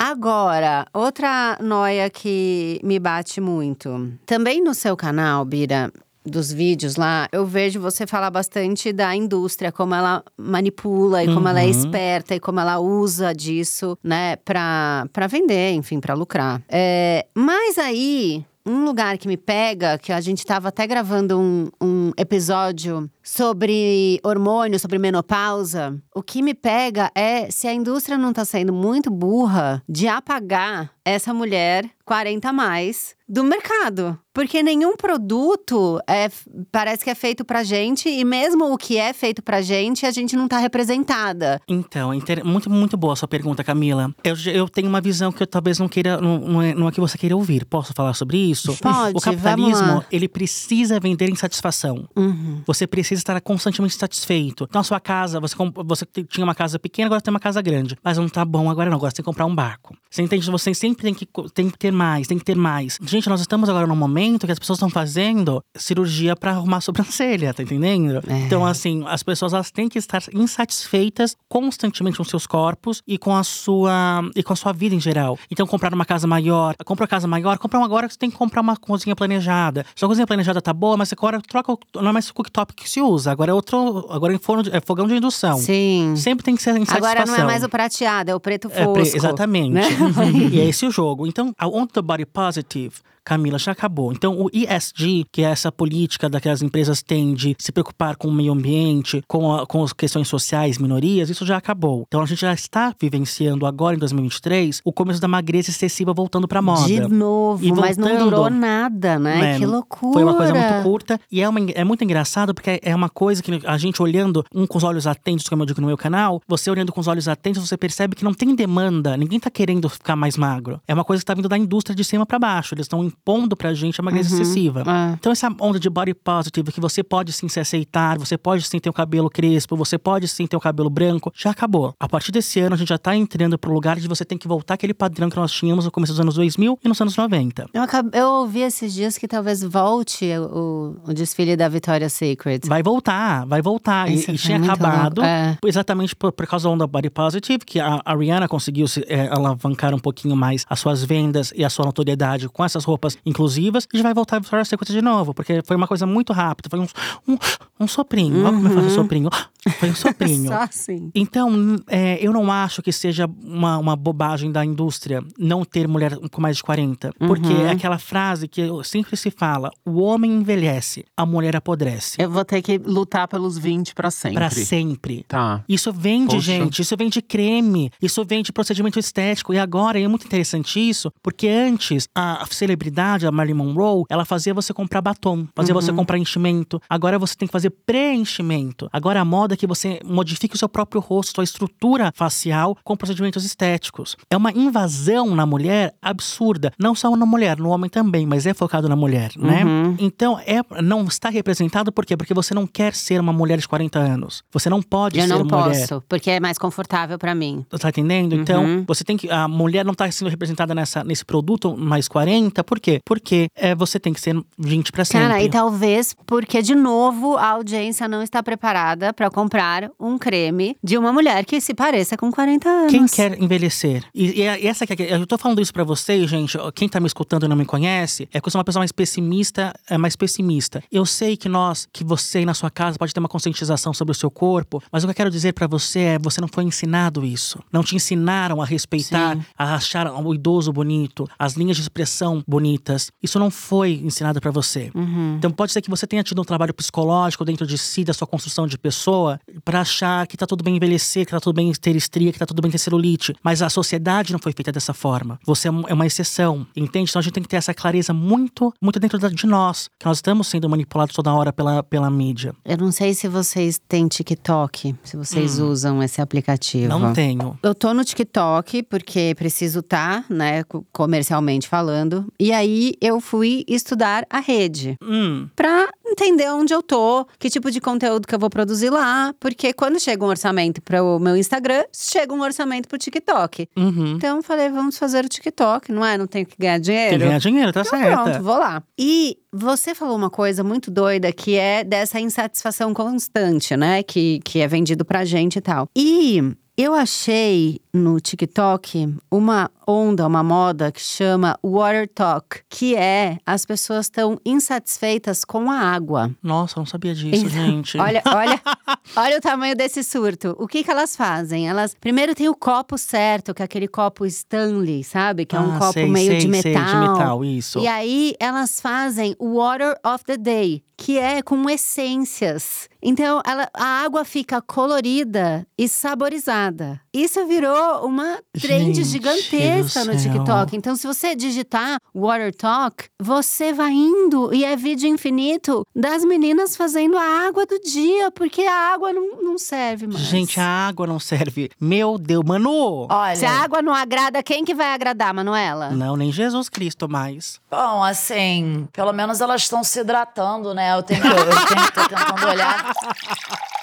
Agora, outra noia que me bate muito. Também no seu canal, Bira, dos vídeos lá, eu vejo você falar bastante da indústria, como ela manipula e uhum. como ela é uhum. esperta e como ela usa disso, né, pra, pra vender, enfim, pra lucrar. É, mas aí, um lugar que me pega, que a gente estava até gravando um, um, episódio sobre hormônio, sobre menopausa. O que me pega é se a indústria não está sendo muito burra de apagar essa mulher 40 a mais do mercado. Porque nenhum produto é, parece que é feito pra gente, e mesmo o que é feito pra gente, a gente não tá representada. Então, muito, muito boa a sua pergunta, Camila. Eu, eu tenho uma visão que eu talvez não queira, não, não, é, não é que você queira ouvir. Posso falar sobre isso? Pode, O capitalismo, ele precisa vender insatisfação. Uhum. Você precisa estar constantemente satisfeito. Então, a sua casa, você, você tinha uma casa pequena, agora tem uma casa grande. Mas não tá bom agora não, agora você tem que comprar um barco. Você entende? Você sempre tem que, tem que ter mais, tem que ter mais. Gente, nós estamos agora num momento que as pessoas estão fazendo cirurgia para arrumar a sobrancelha, tá entendendo? É. Então, assim, as pessoas elas têm que estar insatisfeitas constantemente com seus corpos e com a sua e com a sua vida em geral. Então, comprar uma casa maior, compra uma casa maior, compra uma agora que você tem que comprar uma cozinha planejada. Se a cozinha planejada tá boa, mas agora troca, não é mais o cooktop que se usa, agora é outro, agora é, forno de, é fogão de indução. Sim. Sempre tem que ser insatisfação. Agora não é mais o prateado, é o preto fosco. É, exatamente. Né? e é esse o jogo. Então, a On The Body Positive Camila, já acabou. Então, o ESG, que é essa política que as empresas têm de se preocupar com o meio ambiente, com, a, com as questões sociais, minorias, isso já acabou. Então, a gente já está vivenciando agora, em 2023, o começo da magreza excessiva voltando pra moda. De novo, voltando, mas não durou nada, né? né? Que loucura. Foi uma coisa muito curta. E é, uma, é muito engraçado, porque é uma coisa que a gente olhando um com os olhos atentos, como eu digo no meu canal, você olhando com os olhos atentos, você percebe que não tem demanda, ninguém tá querendo ficar mais magro. É uma coisa que tá vindo da indústria de cima para baixo. Eles estão impondo pra gente é uma graça uhum. excessiva. É. Então, essa onda de body positive, que você pode sim se aceitar, você pode sim ter o cabelo crespo, você pode sim ter o cabelo branco, já acabou. A partir desse ano, a gente já tá entrando pro lugar de você tem que voltar aquele padrão que nós tínhamos no começo dos anos 2000 e nos anos 90. Eu, eu ouvi esses dias que talvez volte o, o desfile da Victoria's Secret. Vai voltar, vai voltar. e, e tinha acabado é. exatamente por, por, causa da onda body positive, que a, a Rihanna conseguiu se, é, alavancar um pouquinho mais as suas vendas e a sua notoriedade com essas roupas inclusivas. E já vai voltar a Secret de novo, porque foi uma coisa muito rápida. Foi um, um, um soprinho. Uhum. Olha como eu faço soprinho. Foi um soprinho. Só assim. Então, é, eu não acho que seja uma, uma bobagem da indústria não ter mulher com mais de 40. Porque uhum. é aquela frase que sempre se fala: o homem envelhece, a mulher apodrece. Eu vou ter que lutar pelos 20 para sempre. Para sempre. Tá. Isso vende, Poxa. gente. Isso vende creme. Isso vende procedimento estético. E agora é muito interessante isso, porque antes a celebridade, a Marilyn Monroe, ela fazia você comprar batom, fazia uhum. você comprar enchimento. Agora você tem que fazer preenchimento. Agora a moda que você modifique o seu próprio rosto, a estrutura facial com procedimentos estéticos. É uma invasão na mulher absurda. Não só na mulher, no homem também, mas é focado na mulher, né? Uhum. Então, é, não está representado por quê? Porque você não quer ser uma mulher de 40 anos. Você não pode Eu ser não mulher. posso, porque é mais confortável para mim. Tá entendendo? Então, uhum. você tem que. A mulher não está sendo representada nessa, nesse produto mais 40, por quê? Porque é, você tem que ser 20 para sempre. Cara, e talvez porque, de novo, a audiência não está preparada para comprar um creme de uma mulher que se pareça com 40 anos. Quem quer envelhecer? E, e é, essa que é, eu tô falando isso para vocês, gente. Quem tá me escutando e não me conhece, é que eu sou uma pessoa mais pessimista, é mais pessimista. Eu sei que nós, que você na sua casa pode ter uma conscientização sobre o seu corpo, mas o que eu quero dizer para você é, você não foi ensinado isso. Não te ensinaram a respeitar, Sim. a achar o idoso bonito, as linhas de expressão bonitas. Isso não foi ensinado para você. Uhum. Então pode ser que você tenha tido um trabalho psicológico dentro de si, da sua construção de pessoa, para achar que tá tudo bem envelhecer, que tá tudo bem ter estria, que tá tudo bem ter celulite. Mas a sociedade não foi feita dessa forma. Você é, é uma exceção, entende? Então a gente tem que ter essa clareza muito, muito dentro de nós, que nós estamos sendo manipulados toda hora pela, pela mídia. Eu não sei se vocês têm TikTok, se vocês hum. usam esse aplicativo. Não tenho. Eu tô no TikTok porque preciso estar, tá, né, comercialmente falando. E aí eu fui estudar a rede. Hum. Pra entender onde eu tô, que tipo de conteúdo que eu vou produzir lá. Porque quando chega um orçamento para o meu Instagram, chega um orçamento pro TikTok. Uhum. Então eu falei, vamos fazer o TikTok, não é? Não tenho que ganhar dinheiro. Tem que ganhar dinheiro, tá então, certo. Pronto, vou lá. E você falou uma coisa muito doida que é dessa insatisfação constante, né? Que, que é vendido pra gente e tal. E eu achei no TikTok uma onda, uma moda que chama Water Talk, que é as pessoas estão insatisfeitas com a água. Nossa, não sabia disso, então, gente. Olha, olha, olha o tamanho desse surto. O que que elas fazem? Elas primeiro tem o copo certo, que é aquele copo Stanley, sabe? Que é um ah, copo sei, meio sei, de metal. Sei, de metal, isso. E aí elas fazem Water of the Day, que é com essências. Então, ela, a água fica colorida e saborizada. Isso virou uma trend Gente gigantesca no TikTok. Então, se você digitar Water Talk, você vai indo e é vídeo infinito das meninas fazendo a água do dia, porque a água não, não serve mais. Gente, a água não serve. Meu Deus, Manu! Olha. Se a água não agrada, quem que vai agradar, Manuela? Não, nem Jesus Cristo mais. Bom, assim, pelo menos elas estão se hidratando, né? Eu tenho, eu tenho que tô tentando olhar.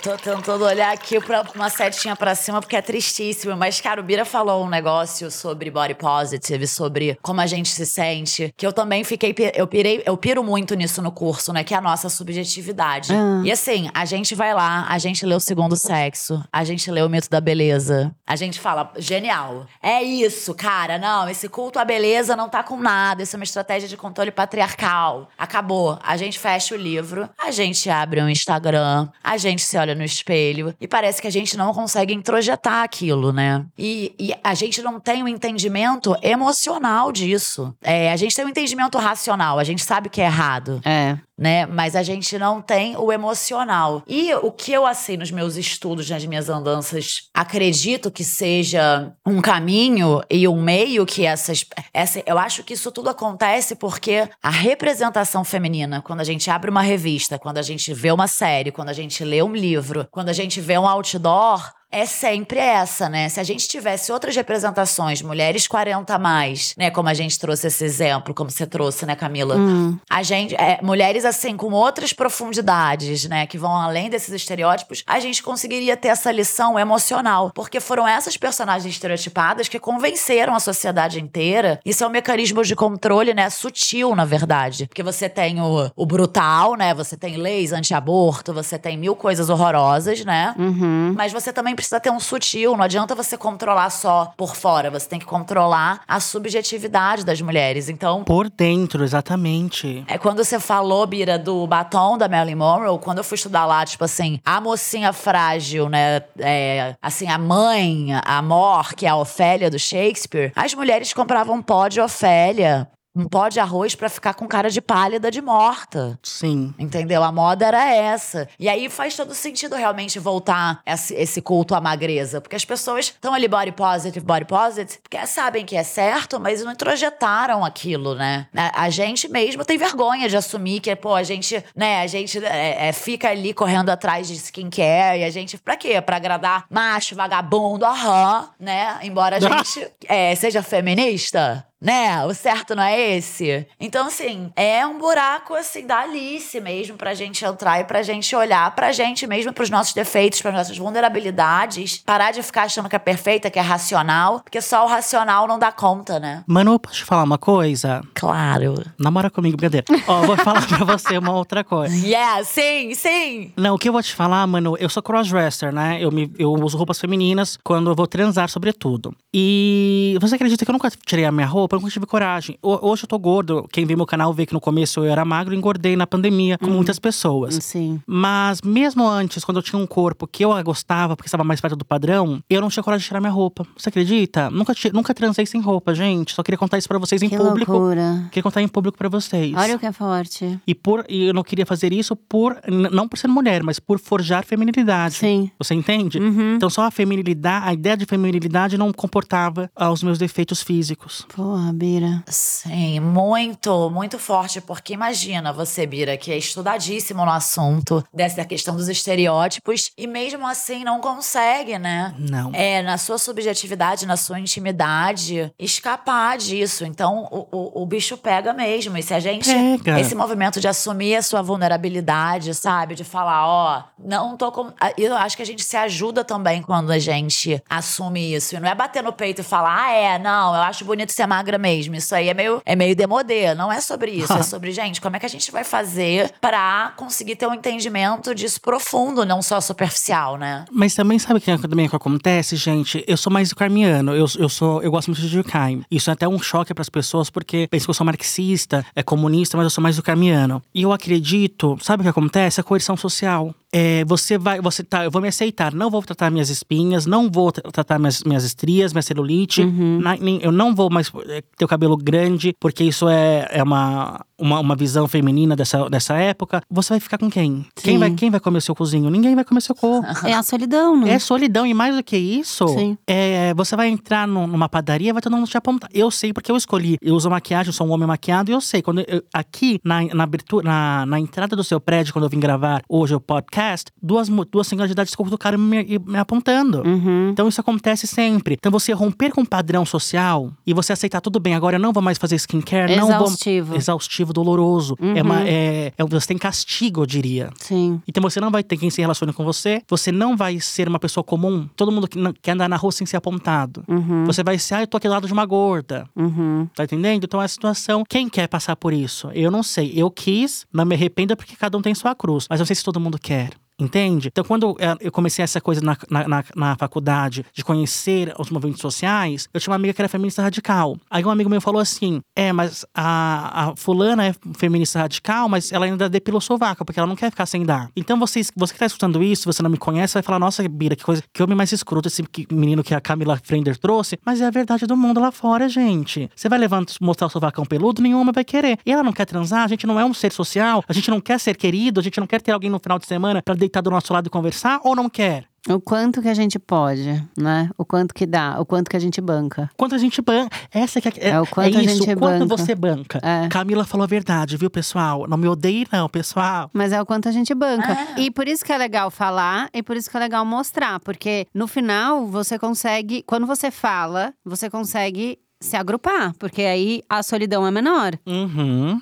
Tô tentando olhar aqui pra uma setinha pra cima, porque é tristíssimo. Mas, cara, o Bira falou um negócio sobre body positive, sobre como a gente se sente. Que eu também fiquei. Eu pirei, eu piro muito nisso no curso, né? Que é a nossa subjetividade. Ah. E assim, a gente vai lá, a gente lê o segundo sexo, a gente lê o mito da beleza. A gente fala, genial. É isso, cara. Não, esse culto à beleza não tá com nada. Isso é uma estratégia de controle patriarcal. Acabou. A gente fecha o livro, a gente abre um Instagram, a gente se olha no espelho e parece que a gente não consegue introjetar aquilo, né? E, e a gente não tem um entendimento emocional disso. É, a gente tem um entendimento racional, a gente sabe que é errado. É né? Mas a gente não tem o emocional. E o que eu, assim, nos meus estudos, nas minhas andanças, acredito que seja um caminho e um meio que essas. Essa, eu acho que isso tudo acontece porque a representação feminina, quando a gente abre uma revista, quando a gente vê uma série, quando a gente lê um livro, quando a gente vê um outdoor, é sempre essa, né? Se a gente tivesse outras representações, mulheres 40 a mais, né? Como a gente trouxe esse exemplo, como você trouxe, né, Camila? Hum. A gente, é, mulheres assim, com outras profundidades, né? Que vão além desses estereótipos, a gente conseguiria ter essa lição emocional. Porque foram essas personagens estereotipadas que convenceram a sociedade inteira. Isso é um mecanismo de controle, né? Sutil, na verdade. Porque você tem o, o brutal, né? Você tem leis anti-aborto, você tem mil coisas horrorosas, né? Uhum. Mas você também precisa ter um sutil, não adianta você controlar só por fora, você tem que controlar a subjetividade das mulheres. Então. Por dentro, exatamente. É quando você falou, Bira, do batom da Marilyn Monroe, quando eu fui estudar lá, tipo assim, a mocinha frágil, né? É, assim, a mãe, a Mor, que é a Ofélia do Shakespeare, as mulheres compravam pó de Ofélia um pó de arroz para ficar com cara de pálida de morta. Sim. Entendeu? A moda era essa. E aí faz todo sentido realmente voltar esse, esse culto à magreza. Porque as pessoas estão ali body positive, body positive, porque sabem que é certo, mas não introjetaram aquilo, né? A, a gente mesmo tem vergonha de assumir que, pô, a gente, né, a gente é, é, fica ali correndo atrás de skincare e a gente, pra quê? Pra agradar macho, vagabundo, aham, né? Embora a gente é, seja feminista, né? O certo não é esse? Então, assim, é um buraco, assim, da Alice mesmo pra gente entrar e pra gente olhar pra gente mesmo, pros nossos defeitos, pras nossas vulnerabilidades. Parar de ficar achando que é perfeita, que é racional, porque só o racional não dá conta, né? Manu, eu posso te falar uma coisa? Claro. Namora comigo, brincadeira. Ó, vou falar pra você uma outra coisa. Yeah, sim, sim! Não, o que eu vou te falar, Manu, eu sou crossdresser, né? Eu, me, eu uso roupas femininas quando eu vou transar, sobretudo. E você acredita que eu nunca tirei a minha roupa? Roupa, eu nunca tive coragem. Hoje eu tô gordo. Quem vê meu canal vê que no começo eu era magro e engordei na pandemia, como uhum. muitas pessoas. Sim. Mas mesmo antes, quando eu tinha um corpo que eu gostava, porque estava mais perto do padrão, eu não tinha coragem de tirar minha roupa. Você acredita? Nunca, nunca transei sem roupa, gente. Só queria contar isso pra vocês em que público. Loucura. Queria contar em público pra vocês. Olha o que é forte. E, por, e eu não queria fazer isso por. Não por ser mulher, mas por forjar feminilidade. Sim. Você entende? Uhum. Então só a feminilidade, a ideia de feminilidade não comportava os meus defeitos físicos. Porra, Bira. Sim, muito, muito forte, porque imagina você, Bira, que é estudadíssimo no assunto dessa questão dos estereótipos e mesmo assim não consegue, né? Não. É, na sua subjetividade, na sua intimidade, escapar disso. Então o, o, o bicho pega mesmo. E se a gente. Pega. Esse movimento de assumir a sua vulnerabilidade, sabe? De falar, ó, não tô com. Eu acho que a gente se ajuda também quando a gente assume isso. E não é bater no peito e falar, ah, é, não, eu acho bonito ser magra mesmo. Isso aí é meio, é meio demodê. Não é sobre isso. é sobre, gente, como é que a gente vai fazer pra conseguir ter um entendimento disso profundo, não só superficial, né? Mas também sabe o que também que acontece, gente? Eu sou mais carmiano. Eu, eu sou, eu gosto muito de Durkheim. Isso é até um choque para as pessoas, porque pensam que eu sou marxista, é comunista, mas eu sou mais do carmiano. E eu acredito, sabe o que acontece? A coerção social é, você vai, você tá, eu vou me aceitar, não vou tratar minhas espinhas, não vou tratar minhas, minhas estrias, minha celulite, uhum. na, nem, eu não vou mais é, ter o cabelo grande, porque isso é, é uma, uma, uma visão feminina dessa, dessa época. Você vai ficar com quem? Quem vai, quem vai comer o seu cozinho? Ninguém vai comer seu corpo. É a solidão, né? É solidão, e mais do que isso, Sim. É, você vai entrar no, numa padaria, vai todo mundo te apontar. Eu sei porque eu escolhi, eu uso maquiagem, eu sou um homem maquiado, e eu sei, quando eu, aqui na, na abertura, na, na entrada do seu prédio, quando eu vim gravar hoje o podcast, podcast, duas, duas senhoras de idade cutucaram me, me apontando. Uhum. Então isso acontece sempre. Então você romper com o padrão social e você aceitar tudo bem, agora eu não vou mais fazer skincare, não vou. Exaustivo. Exaustivo, doloroso. É uma, é, é, você tem castigo, eu diria. Sim. Então você não vai ter quem se relacione com você, você não vai ser uma pessoa comum. Todo mundo que quer andar na rua sem ser apontado. Uhum. Você vai ser, ah, eu tô aqui do lado de uma gorda. Uhum. Tá entendendo? Então é a situação. Quem quer passar por isso? Eu não sei. Eu quis, não me arrependo porque cada um tem sua cruz. Mas eu não sei se todo mundo quer. Entende? Então, quando eu comecei essa coisa na, na, na, faculdade de conhecer os movimentos sociais, eu tinha uma amiga que era feminista radical. Aí um amigo meu falou assim: É, mas a, a fulana é feminista radical, mas ela ainda depila o sovaco, porque ela não quer ficar sem dar. Então, vocês, você que tá escutando isso, você não me conhece, vai falar: Nossa, Bira, que coisa, que homem mais escroto esse menino que a Camila Frender trouxe. Mas é a verdade do mundo lá fora, gente. Você vai levantar, mostrar o sovacão peludo, nenhuma vai querer. E ela não quer transar, a gente não é um ser social, a gente não quer ser querido, a gente não quer ter alguém no final de semana pra deitar do nosso lado e conversar, ou não quer? O quanto que a gente pode, né? O quanto que dá, o quanto que a gente banca. Quanto a gente banca. Essa que é, É o quanto a isso, gente o quanto banca. você banca. É. Camila falou a verdade, viu, pessoal? Não me odeie, não, pessoal. Mas é o quanto a gente banca. É. E por isso que é legal falar e por isso que é legal mostrar. Porque no final você consegue. Quando você fala, você consegue se agrupar. Porque aí a solidão é menor. Uhum.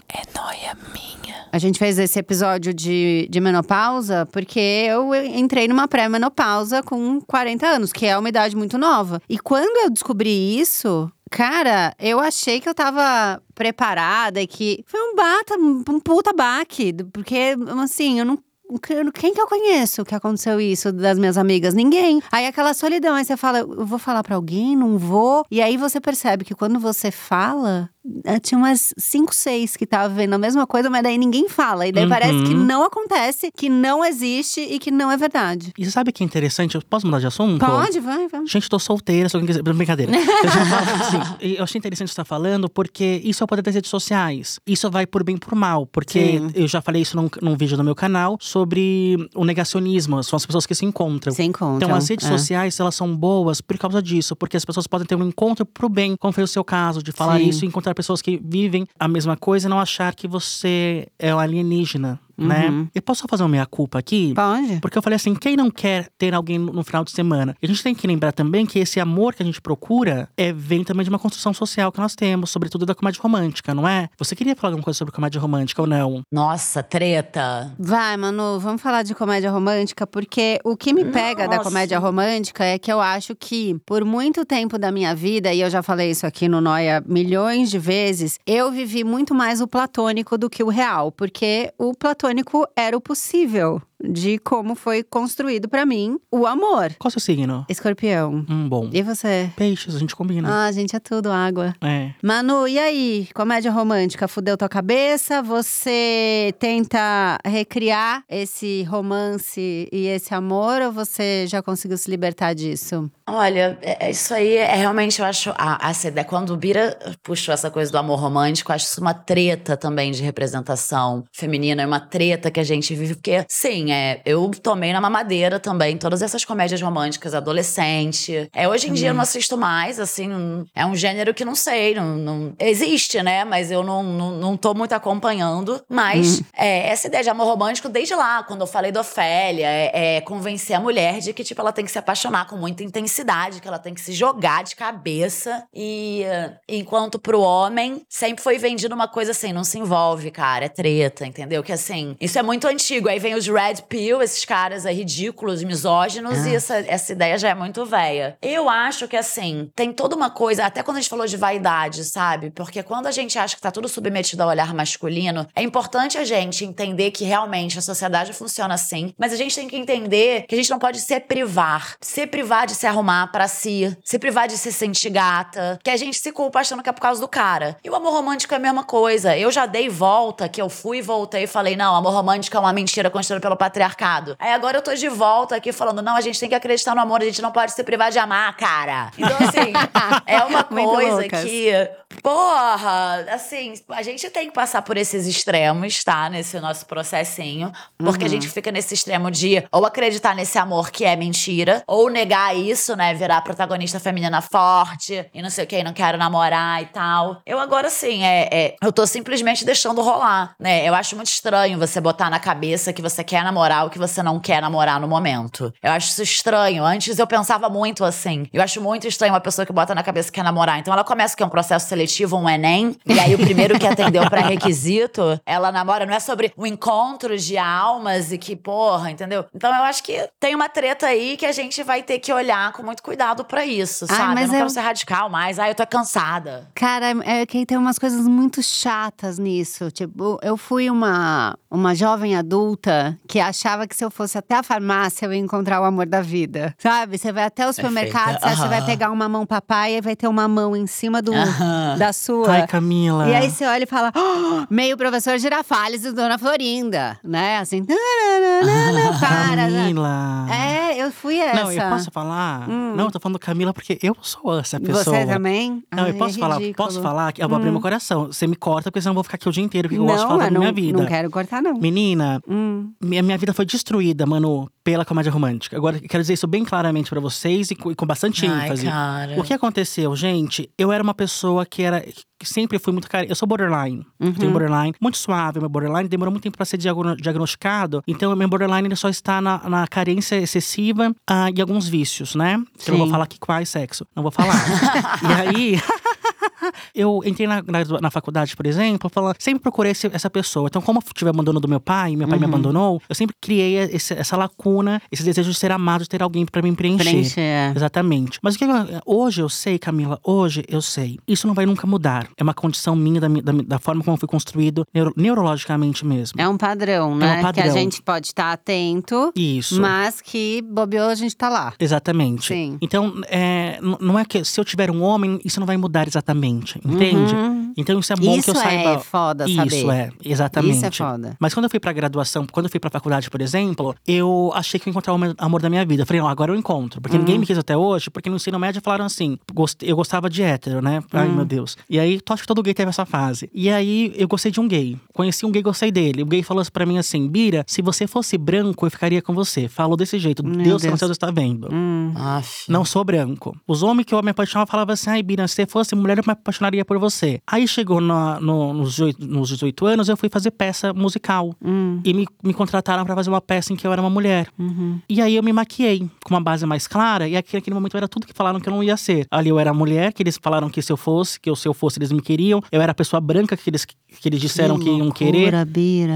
A gente fez esse episódio de, de menopausa porque eu entrei numa pré-menopausa com 40 anos, que é uma idade muito nova. E quando eu descobri isso. Cara, eu achei que eu tava preparada e que foi um bata, um puta baque. Porque, assim, eu não. Quem que eu conheço que aconteceu isso das minhas amigas? Ninguém. Aí aquela solidão, aí você fala, eu vou falar pra alguém, não vou. E aí você percebe que quando você fala, eh, tinha umas cinco, seis que estavam vendo a mesma coisa, mas daí ninguém fala. E daí Uhum. parece que não acontece, que não existe e que não é verdade. E sabe o que é interessante? Eu posso mudar de assunto? Pode, vai, vai. Gente, tô solteira, só quem quiser. Brincadeira. Eu, eu achei interessante você estar falando, porque isso é o poder das redes sociais. Isso vai por bem e por mal. Porque Sim. eu já falei isso num, num vídeo no meu canal sobre o negacionismo. São as pessoas que se encontram. Se encontram. Então, as redes é. sociais, elas são boas por causa disso, porque as pessoas podem ter um encontro pro bem, como foi o seu caso, de falar Sim. isso e encontrar pessoas que vivem a mesma coisa e não achar que você é um alienígena, né? Uhum. Eu posso só fazer uma meia-culpa aqui? Pode. Porque eu falei assim, quem não quer ter alguém no final de semana? E a gente tem que lembrar também que esse amor que a gente procura é, vem também de uma construção social que nós temos, sobretudo da comédia romântica, não é? Você queria falar alguma coisa sobre comédia romântica ou não? Nossa, treta. Vai, Manu, vamos falar de comédia romântica, porque o que me pega da Nossa. comédia romântica é que eu acho que, por muito tempo da minha vida, e eu já falei isso aqui no Noia milhões de vezes, eu vivi muito mais o platônico do que o real, porque o platônico era o possível de como foi construído pra mim o amor. Qual é o seu signo? Escorpião. Hum, bom. E você? Peixes, a gente combina. Ah, gente, é tudo água. É. Manu, e aí? Comédia romântica fudeu tua cabeça? Você tenta recriar esse romance e esse amor ou você já conseguiu se libertar disso? Olha, é- é isso aí é realmente, eu acho. A, essa ideia, quando o Bira puxou essa coisa do amor romântico, eu acho isso uma treta também de representação feminina, é uma treta que a gente vive, porque, sim, é, eu tomei na mamadeira também todas essas comédias românticas adolescente. É, hoje em dia eu não assisto mais, assim, é um gênero que não sei, não, não- existe, né? Mas eu não, não, não tô muito acompanhando. Mas é, essa ideia de amor romântico, desde lá, quando eu falei da Ofélia, é, é convencer a mulher de que, tipo, ela tem que se apaixonar com muita intensidade, que ela tem que se jogar de cabeça. E enquanto pro homem, sempre foi vendido uma coisa assim, não se envolve, cara, é treta, entendeu? Que assim, isso é muito antigo. Aí vem os Red Pill, esses caras aí ridículos, misóginos, e essa, essa ideia já é muito velha. Eu acho que assim, tem toda uma coisa, até quando a gente falou de vaidade, sabe? Porque quando a gente acha que tá tudo submetido ao olhar masculino, é importante a gente entender que realmente a sociedade funciona assim, mas a gente tem que entender que a gente não pode se privar. Se privar de se arrumar pra si, se privar de se sentir gata, que a gente se culpa achando que é por causa do cara. E o amor romântico é a mesma coisa. Eu já dei volta, que eu fui e voltei e falei, não, amor romântico é uma mentira construída pelo patriarcado. Aí agora eu tô de volta aqui falando, não, a gente tem que acreditar no amor, a gente não pode se privar de amar, cara. Então, assim, é uma coisa que, porra, assim, a gente tem que passar por esses extremos, tá? Nesse nosso processinho. Porque a gente fica nesse extremo de ou acreditar nesse amor que é mentira, ou negar isso, né? Virar protagonista feminina forte e não sei o que, não quero namorar e tal. Eu agora, sim, é, é- eu tô simplesmente deixando rolar, né? Eu acho muito estranho você botar na cabeça que você quer namorar namorar o que você não quer namorar no momento. Eu acho isso estranho. Antes eu pensava muito assim. Eu acho muito estranho uma pessoa que bota na cabeça que quer namorar. Então ela começa que é um processo seletivo, um Enem, e aí o primeiro que atendeu para requisito, ela namora. Não é sobre o encontro de almas e que, porra, entendeu? Então eu acho que tem uma treta aí que a gente vai ter que olhar com muito cuidado para isso, sabe? Mas eu não eu... quero ser radical mais. Ah, eu tô cansada. Cara, é que tem umas coisas muito chatas nisso. Tipo, eu fui uma, uma jovem adulta que achava que se eu fosse até a farmácia eu ia encontrar o amor da vida. Sabe? Você vai até o supermercado, uhum. você vai pegar uma mão papai e vai ter uma mão em cima do, da sua. Ai, Camila. E aí você olha e fala, oh, meio professor Girafales e Dona Florinda, né? Assim, para. Camila. É, eu fui essa. Não, eu posso falar? Hum. Não, eu tô falando Camila porque eu sou essa pessoa. Você também? Não, Ai, eu posso é falar, posso falar que eu vou abrir hum. meu coração. Você me corta porque senão eu vou ficar aqui o dia inteiro, porque eu gosto de falar da não, minha vida. Não quero cortar, não. Menina, hum. minha, minha vida foi destruída, mano, pela comédia romântica. Agora, quero dizer isso bem claramente para vocês e com, e com bastante Ai, ênfase. Cara. O que aconteceu, gente? Eu era uma pessoa que era que sempre fui muito carinho. Eu sou borderline. Uhum. Eu tenho borderline. Muito suave, meu borderline. Demorou muito tempo para ser diagnosticado. Então, meu borderline ele só está na, na carência excessiva uh, e alguns vícios, né? Que eu não vou falar aqui quais sexo. Não vou falar. e aí. eu entrei na, na, na, faculdade, por exemplo, falando, sempre procurei esse, essa pessoa. Então, como eu tive abandono do meu pai, meu pai uhum. me abandonou, eu sempre criei esse, essa lacuna, esse desejo de ser amado, de ter alguém para me preencher. Preencher. É. Exatamente. Mas o que hoje eu sei, Camila, hoje eu sei. Isso não vai nunca mudar. É uma condição minha, da, da, da forma como eu fui construído neuro, neurologicamente mesmo. É um padrão, né? É um padrão. Que a gente pode estar atento. Isso. Mas que bobeou, a gente tá lá. Exatamente. Sim. Então, é, não é que se eu tiver um homem, isso não vai mudar exatamente. Entende? Uhum. Então isso é bom isso que eu saiba. Isso é foda saber. Isso é, exatamente. Isso é foda. Mas quando eu fui pra graduação, quando eu fui pra faculdade, por exemplo, eu achei que eu ia encontrar o amor da minha vida. Eu falei, não, agora eu encontro. Porque uhum. ninguém me quis até hoje, porque no ensino médio falaram assim, eu gostava de hétero, né? Ai, uhum. meu Deus. E aí, tu acha que todo gay teve essa fase. E aí, eu gostei de um gay. Conheci um gay, gostei dele. O gay falou assim pra mim assim, Bira, se você fosse branco, eu ficaria com você. Falou desse jeito. Meu Deus, Deus. céu está vendo. Hum. Não sou branco. Os homens que eu me apaixonava falavam assim, ai, Bira, se você fosse mulher, eu me apaixonaria por você. Aí chegou no, no, nos, nos 18 anos, eu fui fazer peça musical. Hum. E me, me contrataram para fazer uma peça em que eu era uma mulher. Uhum. E aí eu me maquiei com uma base mais clara. E aqui, naquele momento era tudo que falaram que eu não ia ser. Ali eu era mulher, que eles falaram que se eu fosse, que eu, se eu fosse, eles me queriam. Eu era a pessoa branca que eles, que eles disseram que, que iam querer. Bira.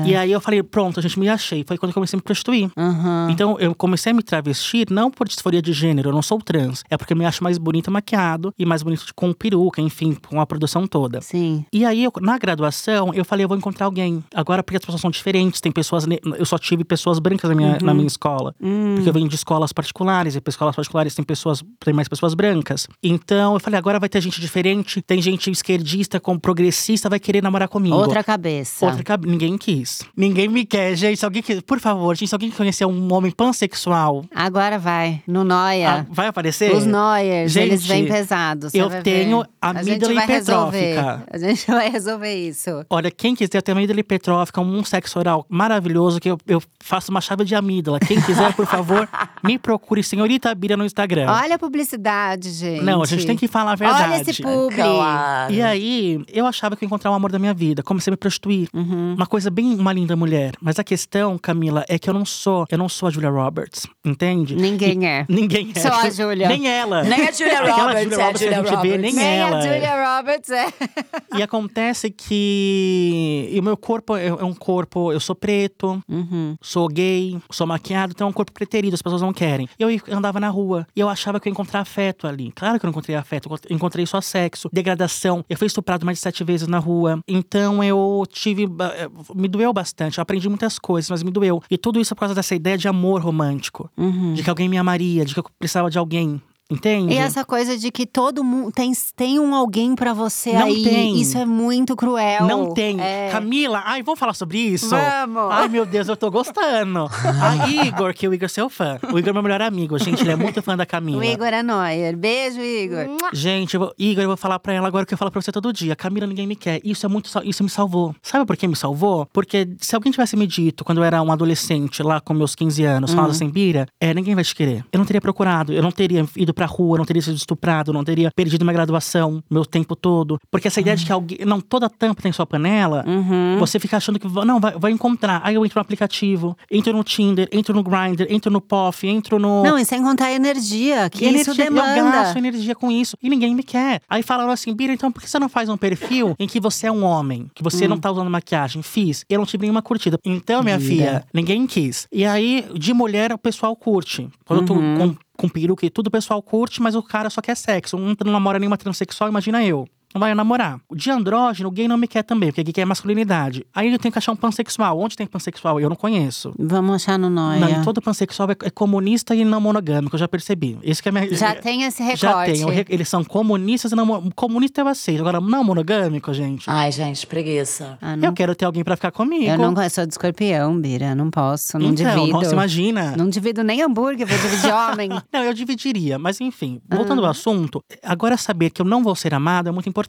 E aí eu falei, pronto, a gente me achei. Foi quando eu comecei a me prostituir. Uhum. Então eu comecei a me travestir, não por disforia de gênero, eu não sou trans. É porque eu me acho mais bonita maquiado e mais bonito com peruca, enfim, com a produção toda. Sim. E aí, eu, na graduação, eu falei, eu vou encontrar alguém. Agora, porque as pessoas são diferentes, tem pessoas. Eu só tive pessoas brancas na minha, uhum. na minha escola. Uhum. Porque eu venho de escolas particulares, e escolas particulares tem pessoas, tem mais pessoas brancas. Então eu falei, agora vai ter gente diferente, tem gente esquerdista com progressista, vai querer namorar comigo. Outra cabeça. Outra cabeça. Ninguém quis. Ninguém me quer, gente. Alguém quer, por favor, gente, se alguém conhecer um homem pansexual. Agora vai. No Noia. Ah, vai aparecer? Os Noias, eles vêm pesados. Eu tenho amígdala hipertrófica. A gente vai resolver isso. Olha, quem quiser ter amígdala hipertrófica, um sexo oral maravilhoso, que eu, eu faço uma chave de amígdala. Quem quiser, por favor, me procure, senhorita Bira no Instagram. Olha a publicidade, gente. Não, a gente tem que falar a verdade. Olha esse publi. Claro. E aí, eu achava que ia encontrar o amor da minha vida. Comecei a me prostituir. Uhum. Uma coisa bem uma linda mulher. Mas a questão, Camila, é que eu não sou, eu não sou a Julia Roberts, entende? Ninguém e, é. Ninguém é. Só a Julia. Nem ela. Nem a Julia Roberts, Julia Roberts, é a Julia Roberts. vê, nem, nem ela. a Julia Roberts é. E acontece que e o meu corpo é, é um corpo, eu sou preto, uhum. sou gay, sou maquiado, então é um corpo preterido, as pessoas não querem. Eu andava na rua e eu achava que eu ia encontrar afeto ali. Claro que eu não encontrei afeto, eu encontrei só sexo, degradação. Eu fui estuprado mais de sete vezes na rua. Então eu tive. Eh, me doeu bastante. Eu aprendi muitas coisas, mas me doeu. E tudo isso por causa dessa ideia de amor romântico. Uhum. De que alguém me amaria, de que eu precisava de alguém. Entende? E essa coisa de que todo mundo tem, tem um alguém para você não aí. Tem. Isso é muito cruel. Não tem. É. Camila, ai, vamos falar sobre isso? Vamos! Ai, meu Deus, eu tô gostando. a Igor, que o Igor é seu fã. O Igor é meu melhor amigo, gente. Ele é muito fã da Camila. O Igor é Neuer. Beijo, Igor. Gente, eu vou, Igor, eu vou falar pra ela agora o que eu falo pra você todo dia. Camila, ninguém me quer. Isso é muito. Isso me salvou. Sabe por que me salvou? Porque se alguém tivesse me dito quando eu era um adolescente, lá com meus 15 anos, falando uhum. assim, Bira, é, ninguém vai te querer. Eu não teria procurado, eu não teria ido pra rua, não teria sido estuprado, não teria perdido minha graduação, meu tempo todo. Porque essa ideia de que alguém. Não, toda tampa tem sua panela, Uhum. você fica achando que. Não, vai, vai encontrar. Aí eu entro no aplicativo, entro no Tinder, entro no Grindr, entro no POF, entro no. Não, e sem contar a energia, que E isso energia, Eu demanda. gasto energia com isso e ninguém me quer. Aí falaram assim, Bira, então por que você não faz um perfil em que você é um homem? Que você não tá usando maquiagem? Fiz. Eu não tive nenhuma curtida. Então, minha Bira. filha, ninguém quis. E aí, de mulher, o pessoal curte. Quando eu tô com, com peruca e tudo, o pessoal curte, mas o cara só quer sexo. Um não namora nenhuma transexual, imagina eu. Não vai namorar. De andrógeno, o gay não me quer também, porque gay quer masculinidade. Aí eu tenho que achar um pansexual. Onde tem pansexual? Eu não conheço. Vamos achar no Noia. Não, todo pansexual é, é comunista e não monogâmico, eu já percebi. Esse que é minha, Já tem esse recorte. já tem. Eles são comunistas e não. Comunista eu aceito. Agora, não monogâmico, gente. Ai, gente, preguiça. Ah, não. Eu quero ter alguém pra ficar comigo. Eu não sou de escorpião, Bira. Não posso, não então, divido. nossa, imagina. Não divido nem hambúrguer, vou dividir homem. Não, eu dividiria, mas enfim, voltando Ah. ao assunto, agora saber que eu não vou ser amada é muito importante.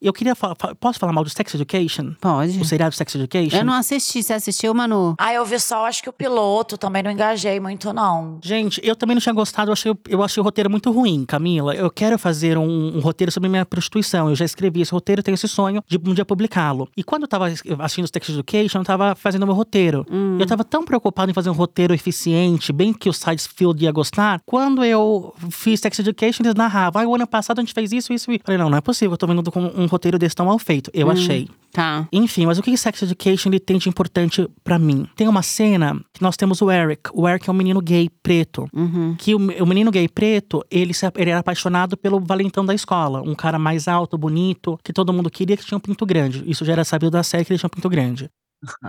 Eu queria falar. fa- Posso falar mal do Sex Education? Pode. O seriado Sex Education? Eu não assisti. Você assistiu, Manu? Ah, eu vi só, acho que o piloto também não engajei muito, não. Gente, eu também não tinha gostado, eu achei, eu achei o roteiro muito ruim, Camila. Eu quero fazer um, um roteiro sobre minha prostituição. Eu já escrevi esse roteiro, tenho esse sonho de um dia publicá-lo. E quando eu tava assistindo o Sex Education, eu tava fazendo meu roteiro. Eu tava tão preocupado em fazer um roteiro eficiente, bem que o Sidefield ia gostar. Quando eu fiz Sex Education, eles narravam. Ah, o ano passado a gente fez isso, isso e. Falei, não, não é possível, eu tô vendo com um roteiro desse tão mal feito. Eu achei. Tá. Enfim, mas o que Sex Education ele tem de importante pra mim? Tem uma cena que nós temos o Eric. O Eric é um menino gay preto. Uhum. Que o, o menino gay preto, ele, se- ele era apaixonado pelo valentão da escola. Um cara mais alto, bonito, que todo mundo queria, que tinha um pinto grande. Isso já era sabido da série que ele tinha um pinto grande.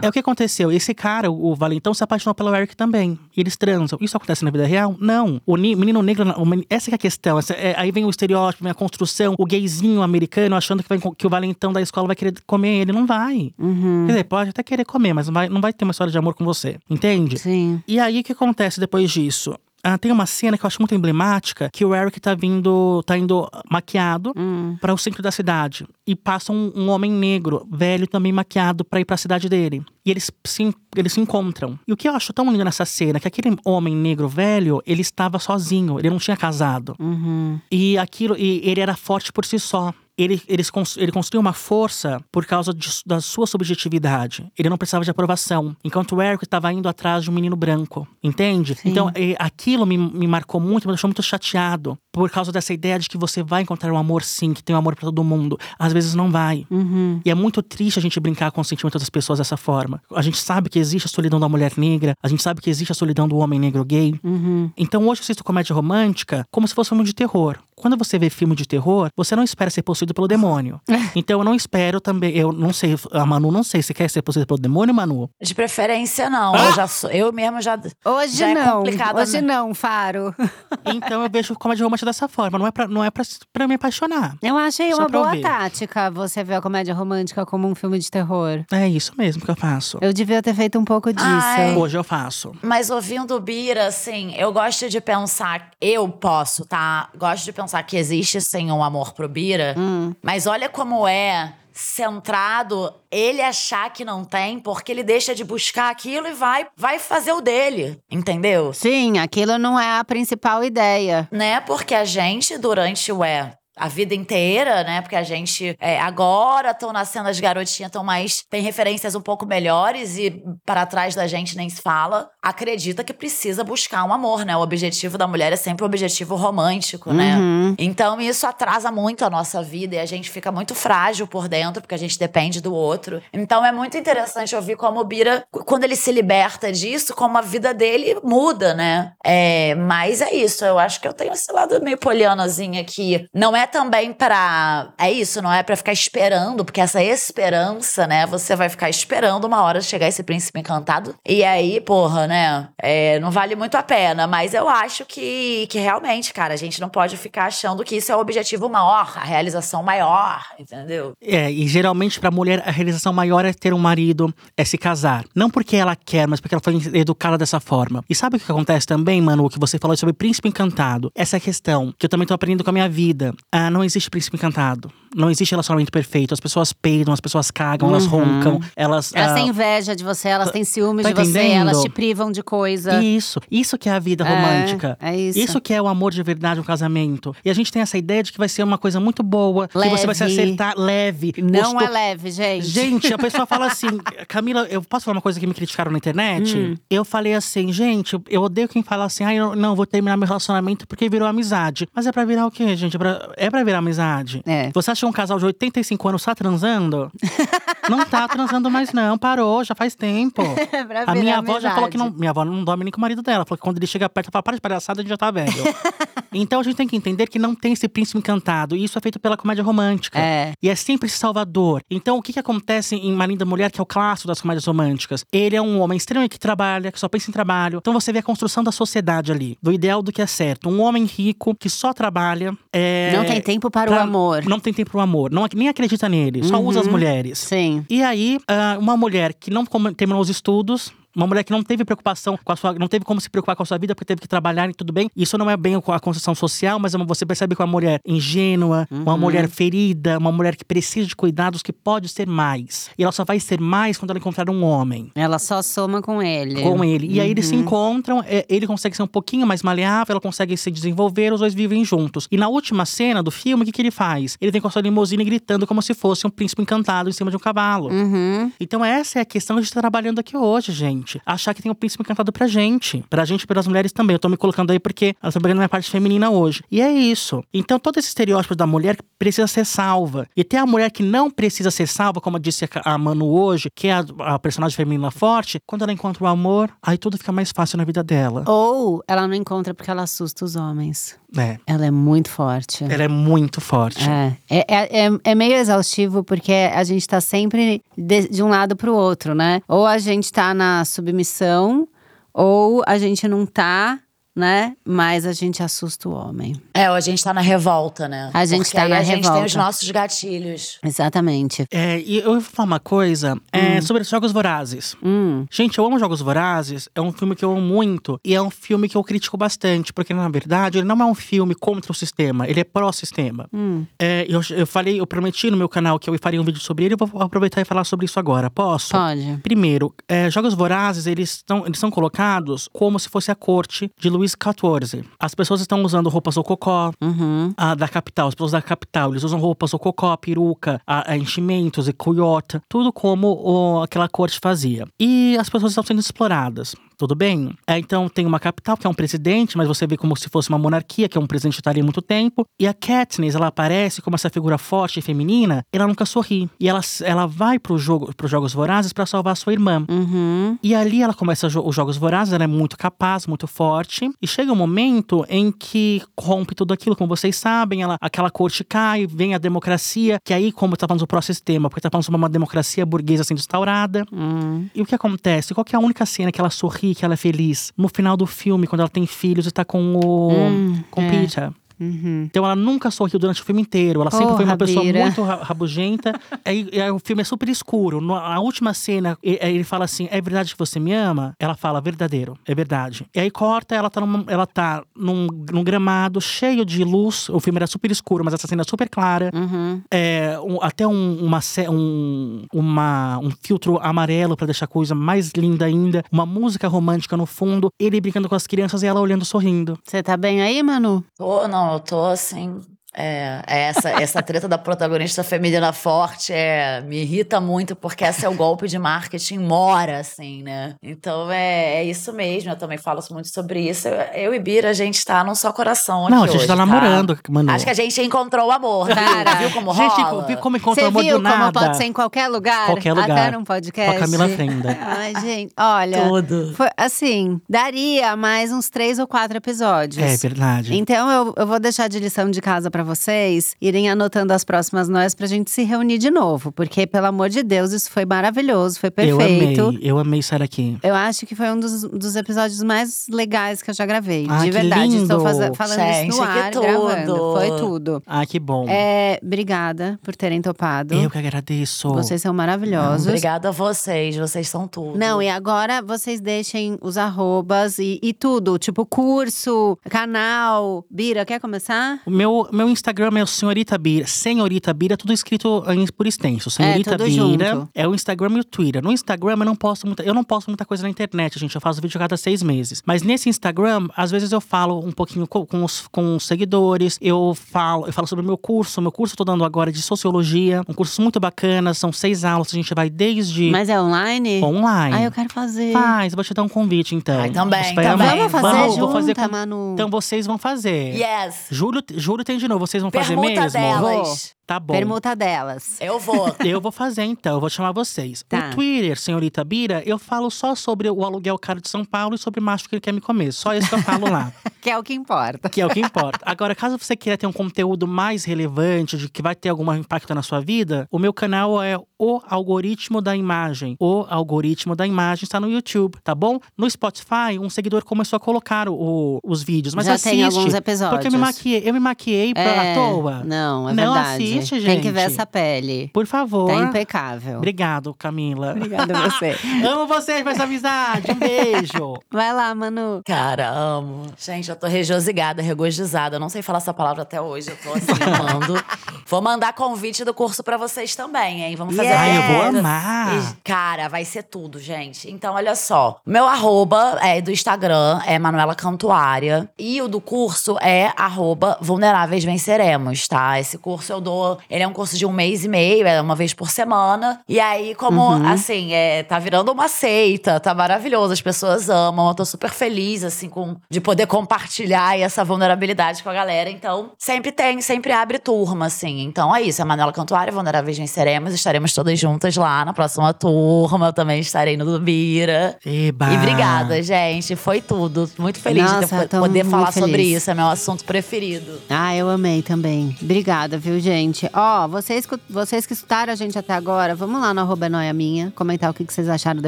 É o que aconteceu. Esse cara, o Valentão, se apaixonou pelo Eric também. E eles transam. Isso acontece na vida real? Não. O ni- menino negro. essa que é a questão. Essa- é- aí vem o estereótipo, vem a construção. O gayzinho americano achando que, vai, que o Valentão da escola vai querer comer ele. Não vai. Uhum. Quer dizer, pode até querer comer, mas não vai, não vai ter uma história de amor com você. Entende? Sim. E aí, o que acontece depois disso? Ah, tem uma cena que eu acho muito emblemática, que o Eric tá vindo, tá indo maquiado Hum. para o centro da cidade. E passa um, um homem negro, velho, também maquiado para ir para a cidade dele. E eles se, eles se encontram. E o que eu acho tão lindo nessa cena é que aquele homem negro velho, ele estava sozinho, ele não tinha casado. Uhum. E aquilo, e ele era forte por si só. Ele, cons- ele construiu uma força por causa de- da sua subjetividade. Ele não precisava de aprovação. Enquanto o Eric estava indo atrás de um menino branco. Entende? Então, eh, aquilo me, me marcou muito, me deixou muito chateado. Por causa dessa ideia de que você vai encontrar um amor sim, que tem um amor pra todo mundo. Às vezes não vai. Uhum. E é muito triste a gente brincar com o sentimento das pessoas dessa forma. A gente sabe que existe a solidão da mulher negra, a gente sabe que existe a solidão do homem negro gay. Uhum. Então hoje eu assisto comédia romântica como se fosse um filme de terror. Quando você vê filme de terror, você não espera ser possuído pelo demônio. então eu não espero também. Eu não sei, a Manu não sei. Você quer ser possuído pelo demônio, Manu? De preferência, não. Ah! Eu já sou, eu mesmo já. Hoje Já é não. complicado, Hoje né? não, Faro. Então eu vejo comédia romântica dessa forma. Não é pra, não é pra, pra me apaixonar. Eu achei Só uma boa ouvir. tática você ver a comédia romântica como um filme de terror. É isso mesmo que eu faço. Eu devia ter feito um pouco disso. Ai. Hoje eu faço. Mas ouvindo o Bira, assim, eu gosto de pensar. Eu posso, tá? Gosto de pensar que existe sim um amor pro Bira. Hum. Mas olha como é centrado ele achar que não tem, porque ele deixa de buscar aquilo e vai, vai fazer o dele, entendeu? Sim, aquilo não é a principal ideia. Né? Porque a gente, durante o é. A vida inteira, né? Porque a gente é, agora estão nascendo as garotinhas, estão mais. tem referências um pouco melhores e para trás da gente nem se fala. Acredita que precisa buscar um amor, né? O objetivo da mulher é sempre o objetivo romântico, né? Uhum. Então isso atrasa muito a nossa vida e a gente fica muito frágil por dentro, porque a gente depende do outro. Então é muito interessante ouvir como o Bira, quando ele se liberta disso, como a vida dele muda, né? É, mas é isso, eu acho que eu tenho esse lado meio polianazinha aqui. Não é também pra. É isso, não é pra ficar esperando, porque essa esperança, né? Você vai ficar esperando uma hora chegar esse príncipe encantado. E aí, porra, né? É, não vale muito a pena. Mas eu acho que, que realmente, cara, a gente não pode ficar achando que isso é o objetivo maior, a realização maior, entendeu? É, e geralmente pra mulher a realização maior é ter um marido, é se casar. Não porque ela quer, mas porque ela foi educada dessa forma. E sabe o que acontece também, Manu, que você falou sobre príncipe encantado? Essa questão que eu também tô aprendendo com a minha vida. Ah, não existe príncipe encantado. Não existe relacionamento perfeito. As pessoas peidam, as pessoas cagam, elas Uhum. roncam, elas. Elas ah, têm inveja de você, elas têm ciúmes tá de você, entendendo? elas te privam de coisa. Isso, isso que é a vida É, romântica. é isso. Isso que é o amor de verdade, um casamento. E a gente tem essa ideia de que vai ser uma coisa muito boa, que você vai se Leve. acertar leve. Não gostoso. é leve, gente. Gente, a pessoa fala assim, Camila, eu posso falar uma coisa que me criticaram na internet? Hum. Eu falei assim, gente, eu odeio quem fala assim, ai, eu não, vou terminar meu relacionamento porque virou amizade. Mas é pra virar o quê, gente? É pra, é pra virar amizade. É. Você acha que um casal de 85 anos tá transando? não tá transando mais, não. Parou, já faz tempo. É pra A virar minha avó já falou que não. Minha avó não dorme nem com o marido dela. Falou que quando ele chega perto, fala, para de palhaçada, a gente já tá velho. então a gente tem que entender que não tem esse príncipe encantado. E isso é feito pela comédia romântica. É. E é sempre esse salvador. Então, o que, que acontece em Uma Linda Mulher, que é o clássico das comédias românticas? Ele é um homem extremamente que trabalha, que só pensa em trabalho. Então você vê a construção da sociedade ali, do ideal do que é certo. Um homem rico que só trabalha. é, Não tem tempo para o pra- amor. Não tem tempo pro amor. Não, nem acredita nele. Só usa as mulheres. Sim. E aí, ah, uma mulher que não terminou os estudos. Uma mulher que não teve preocupação com a sua. Não teve como se preocupar com a sua vida, porque teve que trabalhar e tudo bem. Isso não é bem a construção social, mas é você percebe que uma mulher ingênua, uma mulher ferida, uma mulher que precisa de cuidados, que pode ser mais. E ela só vai ser mais quando ela encontrar um homem Ela só soma com ele. com ele. E aí eles se Uhum. encontram, é, ele consegue ser um pouquinho mais maleável, ela consegue se desenvolver, os dois vivem juntos. E na última cena do filme, o que, que ele faz? Ele vem com a sua limusine gritando como se fosse um príncipe encantado em cima de um cavalo. Uhum. Então essa é a questão que a gente tá trabalhando aqui hoje, gente. Achar que tem um príncipe encantado pra gente. Pra gente e pelas mulheres também. Eu tô me colocando aí porque eu tô pegando minha parte feminina hoje. E é isso. Então todo esse estereótipo da mulher precisa ser salva. E tem a mulher que não precisa ser salva, como disse a Manu hoje, que é a, a personagem feminina forte. Quando ela encontra o amor, aí tudo fica mais fácil na vida dela. Ou ela não encontra porque ela assusta os homens. É. Ela é muito forte. Ela é muito forte. É, é, é, é- é meio exaustivo porque a gente tá sempre de, de um lado pro outro, né? Ou a gente tá na submissão, ou a gente não tá, né? Mas a gente assusta o homem. É, ou a gente tá na revolta, né? A gente Porque tá aí na a gente tem revolta. os nossos gatilhos. Exatamente. É, e eu vou falar uma coisa é, sobre Jogos Vorazes. Hum, Gente, eu amo Jogos Vorazes, é um filme que eu amo muito e é um filme que eu critico bastante, porque na verdade ele não é um filme contra o sistema, ele é pró-sistema. hum. É, eu, eu falei, eu prometi no meu canal que eu faria um vídeo sobre ele, eu vou aproveitar e falar sobre isso agora. Posso? Pode. Primeiro, é, Jogos Vorazes, eles, estão, eles são colocados como se fosse a corte de Luís XIV. As pessoas estão usando roupas rococó, Uhum. a da capital, as pessoas da capital, eles usam roupas rococó, peruca, a, a enchimentos e coiota, tudo como o- aquela corte fazia. E as pessoas estão sendo exploradas. Tudo bem? É, então tem uma capital, que é um presidente, mas você vê como se fosse uma monarquia, que é um presidente que está ali há muito tempo. E a Katniss, ela aparece como essa figura forte e feminina, ela nunca sorri. E ela, ela vai para jogo, os Jogos Vorazes para salvar sua irmã. Uhum. E ali ela começa os Jogos Vorazes, ela é muito capaz, muito forte. E chega um momento em que rompe tudo aquilo, como vocês sabem, ela, aquela corte cai, vem a democracia, que aí, como tá falando do pró-sistema, porque tá falando sobre uma democracia burguesa sendo instaurada. Hum. E o que acontece? Qual que é a única cena que ela sorri, que ela é feliz? No final do filme, quando ela tem filhos e tá com o. Hum, com é. Peter. Uhum. Então ela nunca sorriu durante o filme inteiro. Ela sempre foi uma pessoa muito ra- rabugenta. aí, e aí o filme é super escuro. No- a última cena, ele fala assim: É verdade que você me ama? Ela fala, verdadeiro, é verdade. E aí corta, ela tá, numa- ela tá num, num gramado cheio de luz. O filme era super escuro, mas essa cena é super clara. Uhum. É, um- até um, uma, um, uma- um filtro amarelo pra deixar a coisa mais linda ainda. Uma música romântica no fundo. Ele brincando com as crianças e ela olhando sorrindo. Você tá bem aí, Manu? Tô, não, eu tô assim. É, é essa, essa treta da protagonista feminina forte é, me irrita muito, porque esse é o golpe de marketing mora, assim, né? Então é, é isso mesmo, eu também falo muito sobre isso. Eu, eu e Bira, a gente tá num só coração aqui Não, a gente hoje, tá namorando, Manu. Acho que a gente encontrou o amor, viu? Cara, viu como Gente, rola? viu como encontra Você amor viu do nada? como pode ser em qualquer lugar? Qualquer lugar. Até num podcast. Com a Camila Frenda. Ai, gente, olha. Tudo. Foi, assim, daria mais uns três ou quatro episódios. É verdade. Então eu, eu vou deixar de lição de casa pra vocês irem anotando as próximas nós pra gente se reunir de novo. Porque, pelo amor de Deus, isso foi maravilhoso, foi perfeito. Eu amei, eu amei estar aqui. Eu acho que foi um dos, dos episódios mais legais que eu já gravei. Ah, de verdade. Estou lindo. faze- falando Gente, isso no que ar, tudo. gravando. Foi tudo. Ah, que bom. É, obrigada por terem topado. Eu que agradeço. Vocês são maravilhosos. Obrigada a vocês, vocês são tudo. Não, e agora vocês deixem os arrobas e, e tudo, tipo curso, canal. Bira, quer começar? O meu, meu Instagram é o Senhorita Bira. Senhorita Bira, tudo escrito por extenso. É, Senhorita é, Bira junto. é o Instagram e o Twitter. No Instagram eu não posto muita, eu não posto muita coisa na internet, gente. Eu faço vídeo a cada seis meses. Mas nesse Instagram, às vezes eu falo um pouquinho com, com, os, com os seguidores. Eu falo, eu falo sobre o meu curso. Meu curso eu tô dando agora de sociologia. Um curso muito bacana. São seis aulas. A gente vai desde. Mas é online? Online. Ah, eu quero fazer. Faz, vou te dar um convite então. Ai, também, também. Vamos fazer vamos, junta, vou fazer com... Manu. Então vocês vão fazer. Yes. Júlio, Júlio tem de novo. Vocês vão Permuta fazer mesmo? Delas. Tá bom. Permuta delas. Eu vou. eu vou fazer então, eu vou chamar vocês. Tá. O Twitter, senhorita Bira, eu falo só sobre o aluguel caro de São Paulo e sobre macho que ele quer me comer. Só isso que eu falo lá. que é o que importa. Que é o que importa. Agora, caso você queira ter um conteúdo mais relevante, de que vai ter algum impacto na sua vida, o meu canal é o algoritmo da imagem. O algoritmo da imagem está no YouTube, tá bom? No Spotify, um seguidor começou a colocar o, os vídeos, mas Já assiste. tem alguns episódios. Porque eu me maquiei, eu me maquiei pra, é, à toa. Não, é não verdade. assiste, gente. Tem que ver essa pele. Por favor. Tá impecável. Obrigado, Camila. Obrigada a você. amo vocês por essa amizade. Um beijo. Vai lá, Manu. Cara, amo. Gente, eu tô regosigada, regozijada. Eu não sei falar essa palavra até hoje. Eu tô assim, amando. Vou mandar convite do curso pra vocês também, hein? Vamos fazer yeah. Ai, eu vou amar. E, cara, vai ser tudo, gente. Então, olha só. Meu arroba é do Instagram é Manuela Cantuária. E o do curso é arroba Vulneráveis Venceremos, tá? Esse curso eu dou. Ele é um curso de um mês e meio, é uma vez por semana. E aí, como, uhum. assim, é, tá virando uma seita, tá maravilhoso. As pessoas amam. Eu tô super feliz, assim, com, de poder compartilhar essa vulnerabilidade com a galera. Então, sempre tem, sempre abre turma, assim. Então é isso. É Manuela Cantuária, Vulneráveis Venceremos. Estaremos todas juntas lá na próxima turma. Eu também estarei no Dubira. Eba. E obrigada, gente. Foi tudo. Muito feliz Nossa, de poder falar feliz. sobre isso. É meu assunto preferido. Ah, eu amei também. Obrigada, viu, gente? Ó, vocês, vocês que escutaram a gente até agora, vamos lá no arroba noia minha, comentar o que vocês acharam do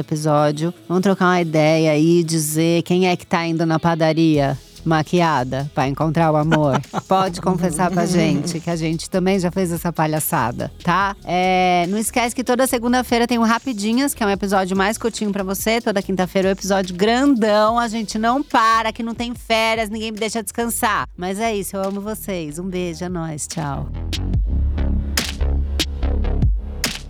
episódio. Vamos trocar uma ideia aí, dizer quem é que tá indo na padaria maquiada para encontrar o amor, pode confessar pra gente que a gente também já fez essa palhaçada, tá? É, não esquece que toda segunda-feira tem o Rapidinhas, que é um episódio mais curtinho para você. Toda quinta-feira é um episódio grandão. A gente não para, que não tem férias, ninguém me deixa descansar. Mas é isso, eu amo vocês. Um beijo, é nóis, tchau.